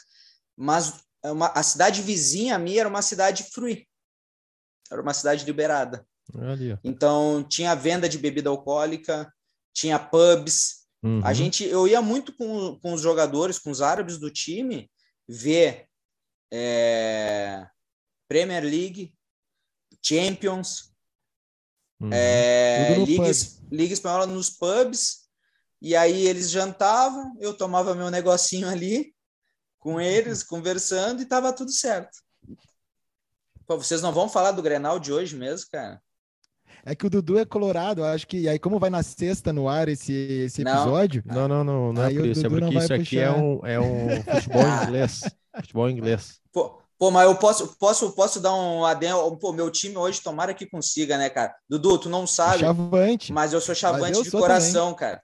Mas é uma, a cidade vizinha a minha era uma cidade free. Era uma cidade liberada. Ali. Então tinha venda de bebida alcoólica, tinha pubs. Uhum. A gente, eu ia muito com, com os jogadores, com os árabes do time, ver é, Premier League, Champions, uhum. é, Liga, Liga Espanhola nos pubs e aí eles jantavam, eu tomava meu negocinho ali com eles, conversando, e tava tudo certo. Pô, vocês não vão falar do Grenal de hoje mesmo, cara? É que o Dudu é colorado, acho que. Aí, como vai na sexta no ar esse, esse episódio? Não, não, não, não é por isso. É porque isso aqui é um, é um futebol [laughs] inglês. futebol inglês. Pô, pô, mas eu posso, posso, posso dar um adendo. Pô, meu time hoje, tomara que consiga, né, cara? Dudu, tu não sabe. Chavante. Mas eu sou chavante eu de coração, também. cara.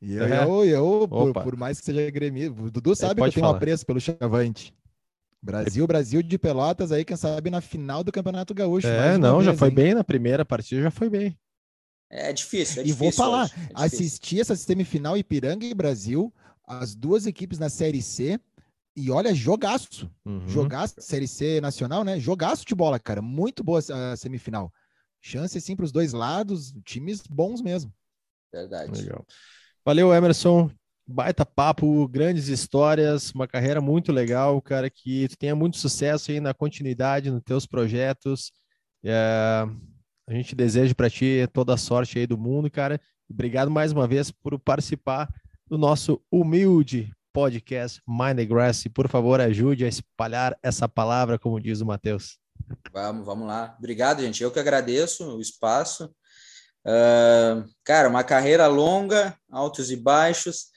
E eu, é. eu, eu por, por, mais que seja gremista, o Dudu sabe que eu tenho falar. um apreço pelo Chavante. Brasil, Brasil de Pelotas aí, quem sabe na final do Campeonato Gaúcho. É, não, vez, já foi hein? bem na primeira partida, já foi bem. É difícil, é E vou falar, é assisti essa semifinal Ipiranga e Brasil, as duas equipes na Série C, e olha, jogaço. Uhum. Jogaço, Série C nacional, né? Jogaço de bola, cara. Muito boa a semifinal. Chance, sim, para os dois lados, times bons mesmo. Verdade. Legal. Valeu, Emerson. Baita papo, grandes histórias, uma carreira muito legal, cara. Que tu tenha muito sucesso aí na continuidade nos teus projetos. É, a gente deseja para ti toda a sorte aí do mundo, cara. Obrigado mais uma vez por participar do nosso humilde podcast Mind Grass. E, por favor, ajude a espalhar essa palavra, como diz o Matheus. Vamos, vamos lá. Obrigado, gente. Eu que agradeço o espaço. Uh, cara, uma carreira longa, altos e baixos,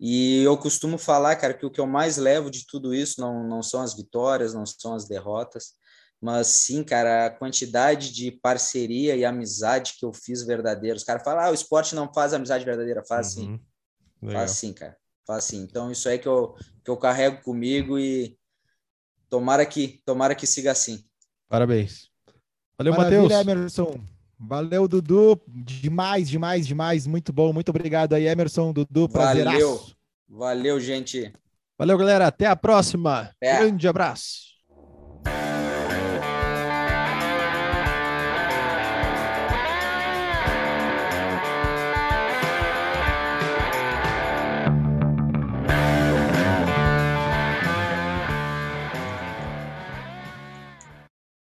e eu costumo falar, cara, que o que eu mais levo de tudo isso não, não são as vitórias, não são as derrotas, mas sim, cara, a quantidade de parceria e amizade que eu fiz verdadeiros. Os caras falam, ah, o esporte não faz amizade verdadeira, faz uhum. sim. Legal. Faz sim, cara. Faz sim. Então, isso aí que eu, que eu carrego comigo e tomara que, tomara que siga assim. Parabéns. Valeu, Matheus. Emerson. Valeu, Dudu. Demais, demais, demais. Muito bom. Muito obrigado aí, Emerson, Dudu. Prazeraço. Valeu. Valeu, gente. Valeu, galera. Até a próxima. É. Grande abraço.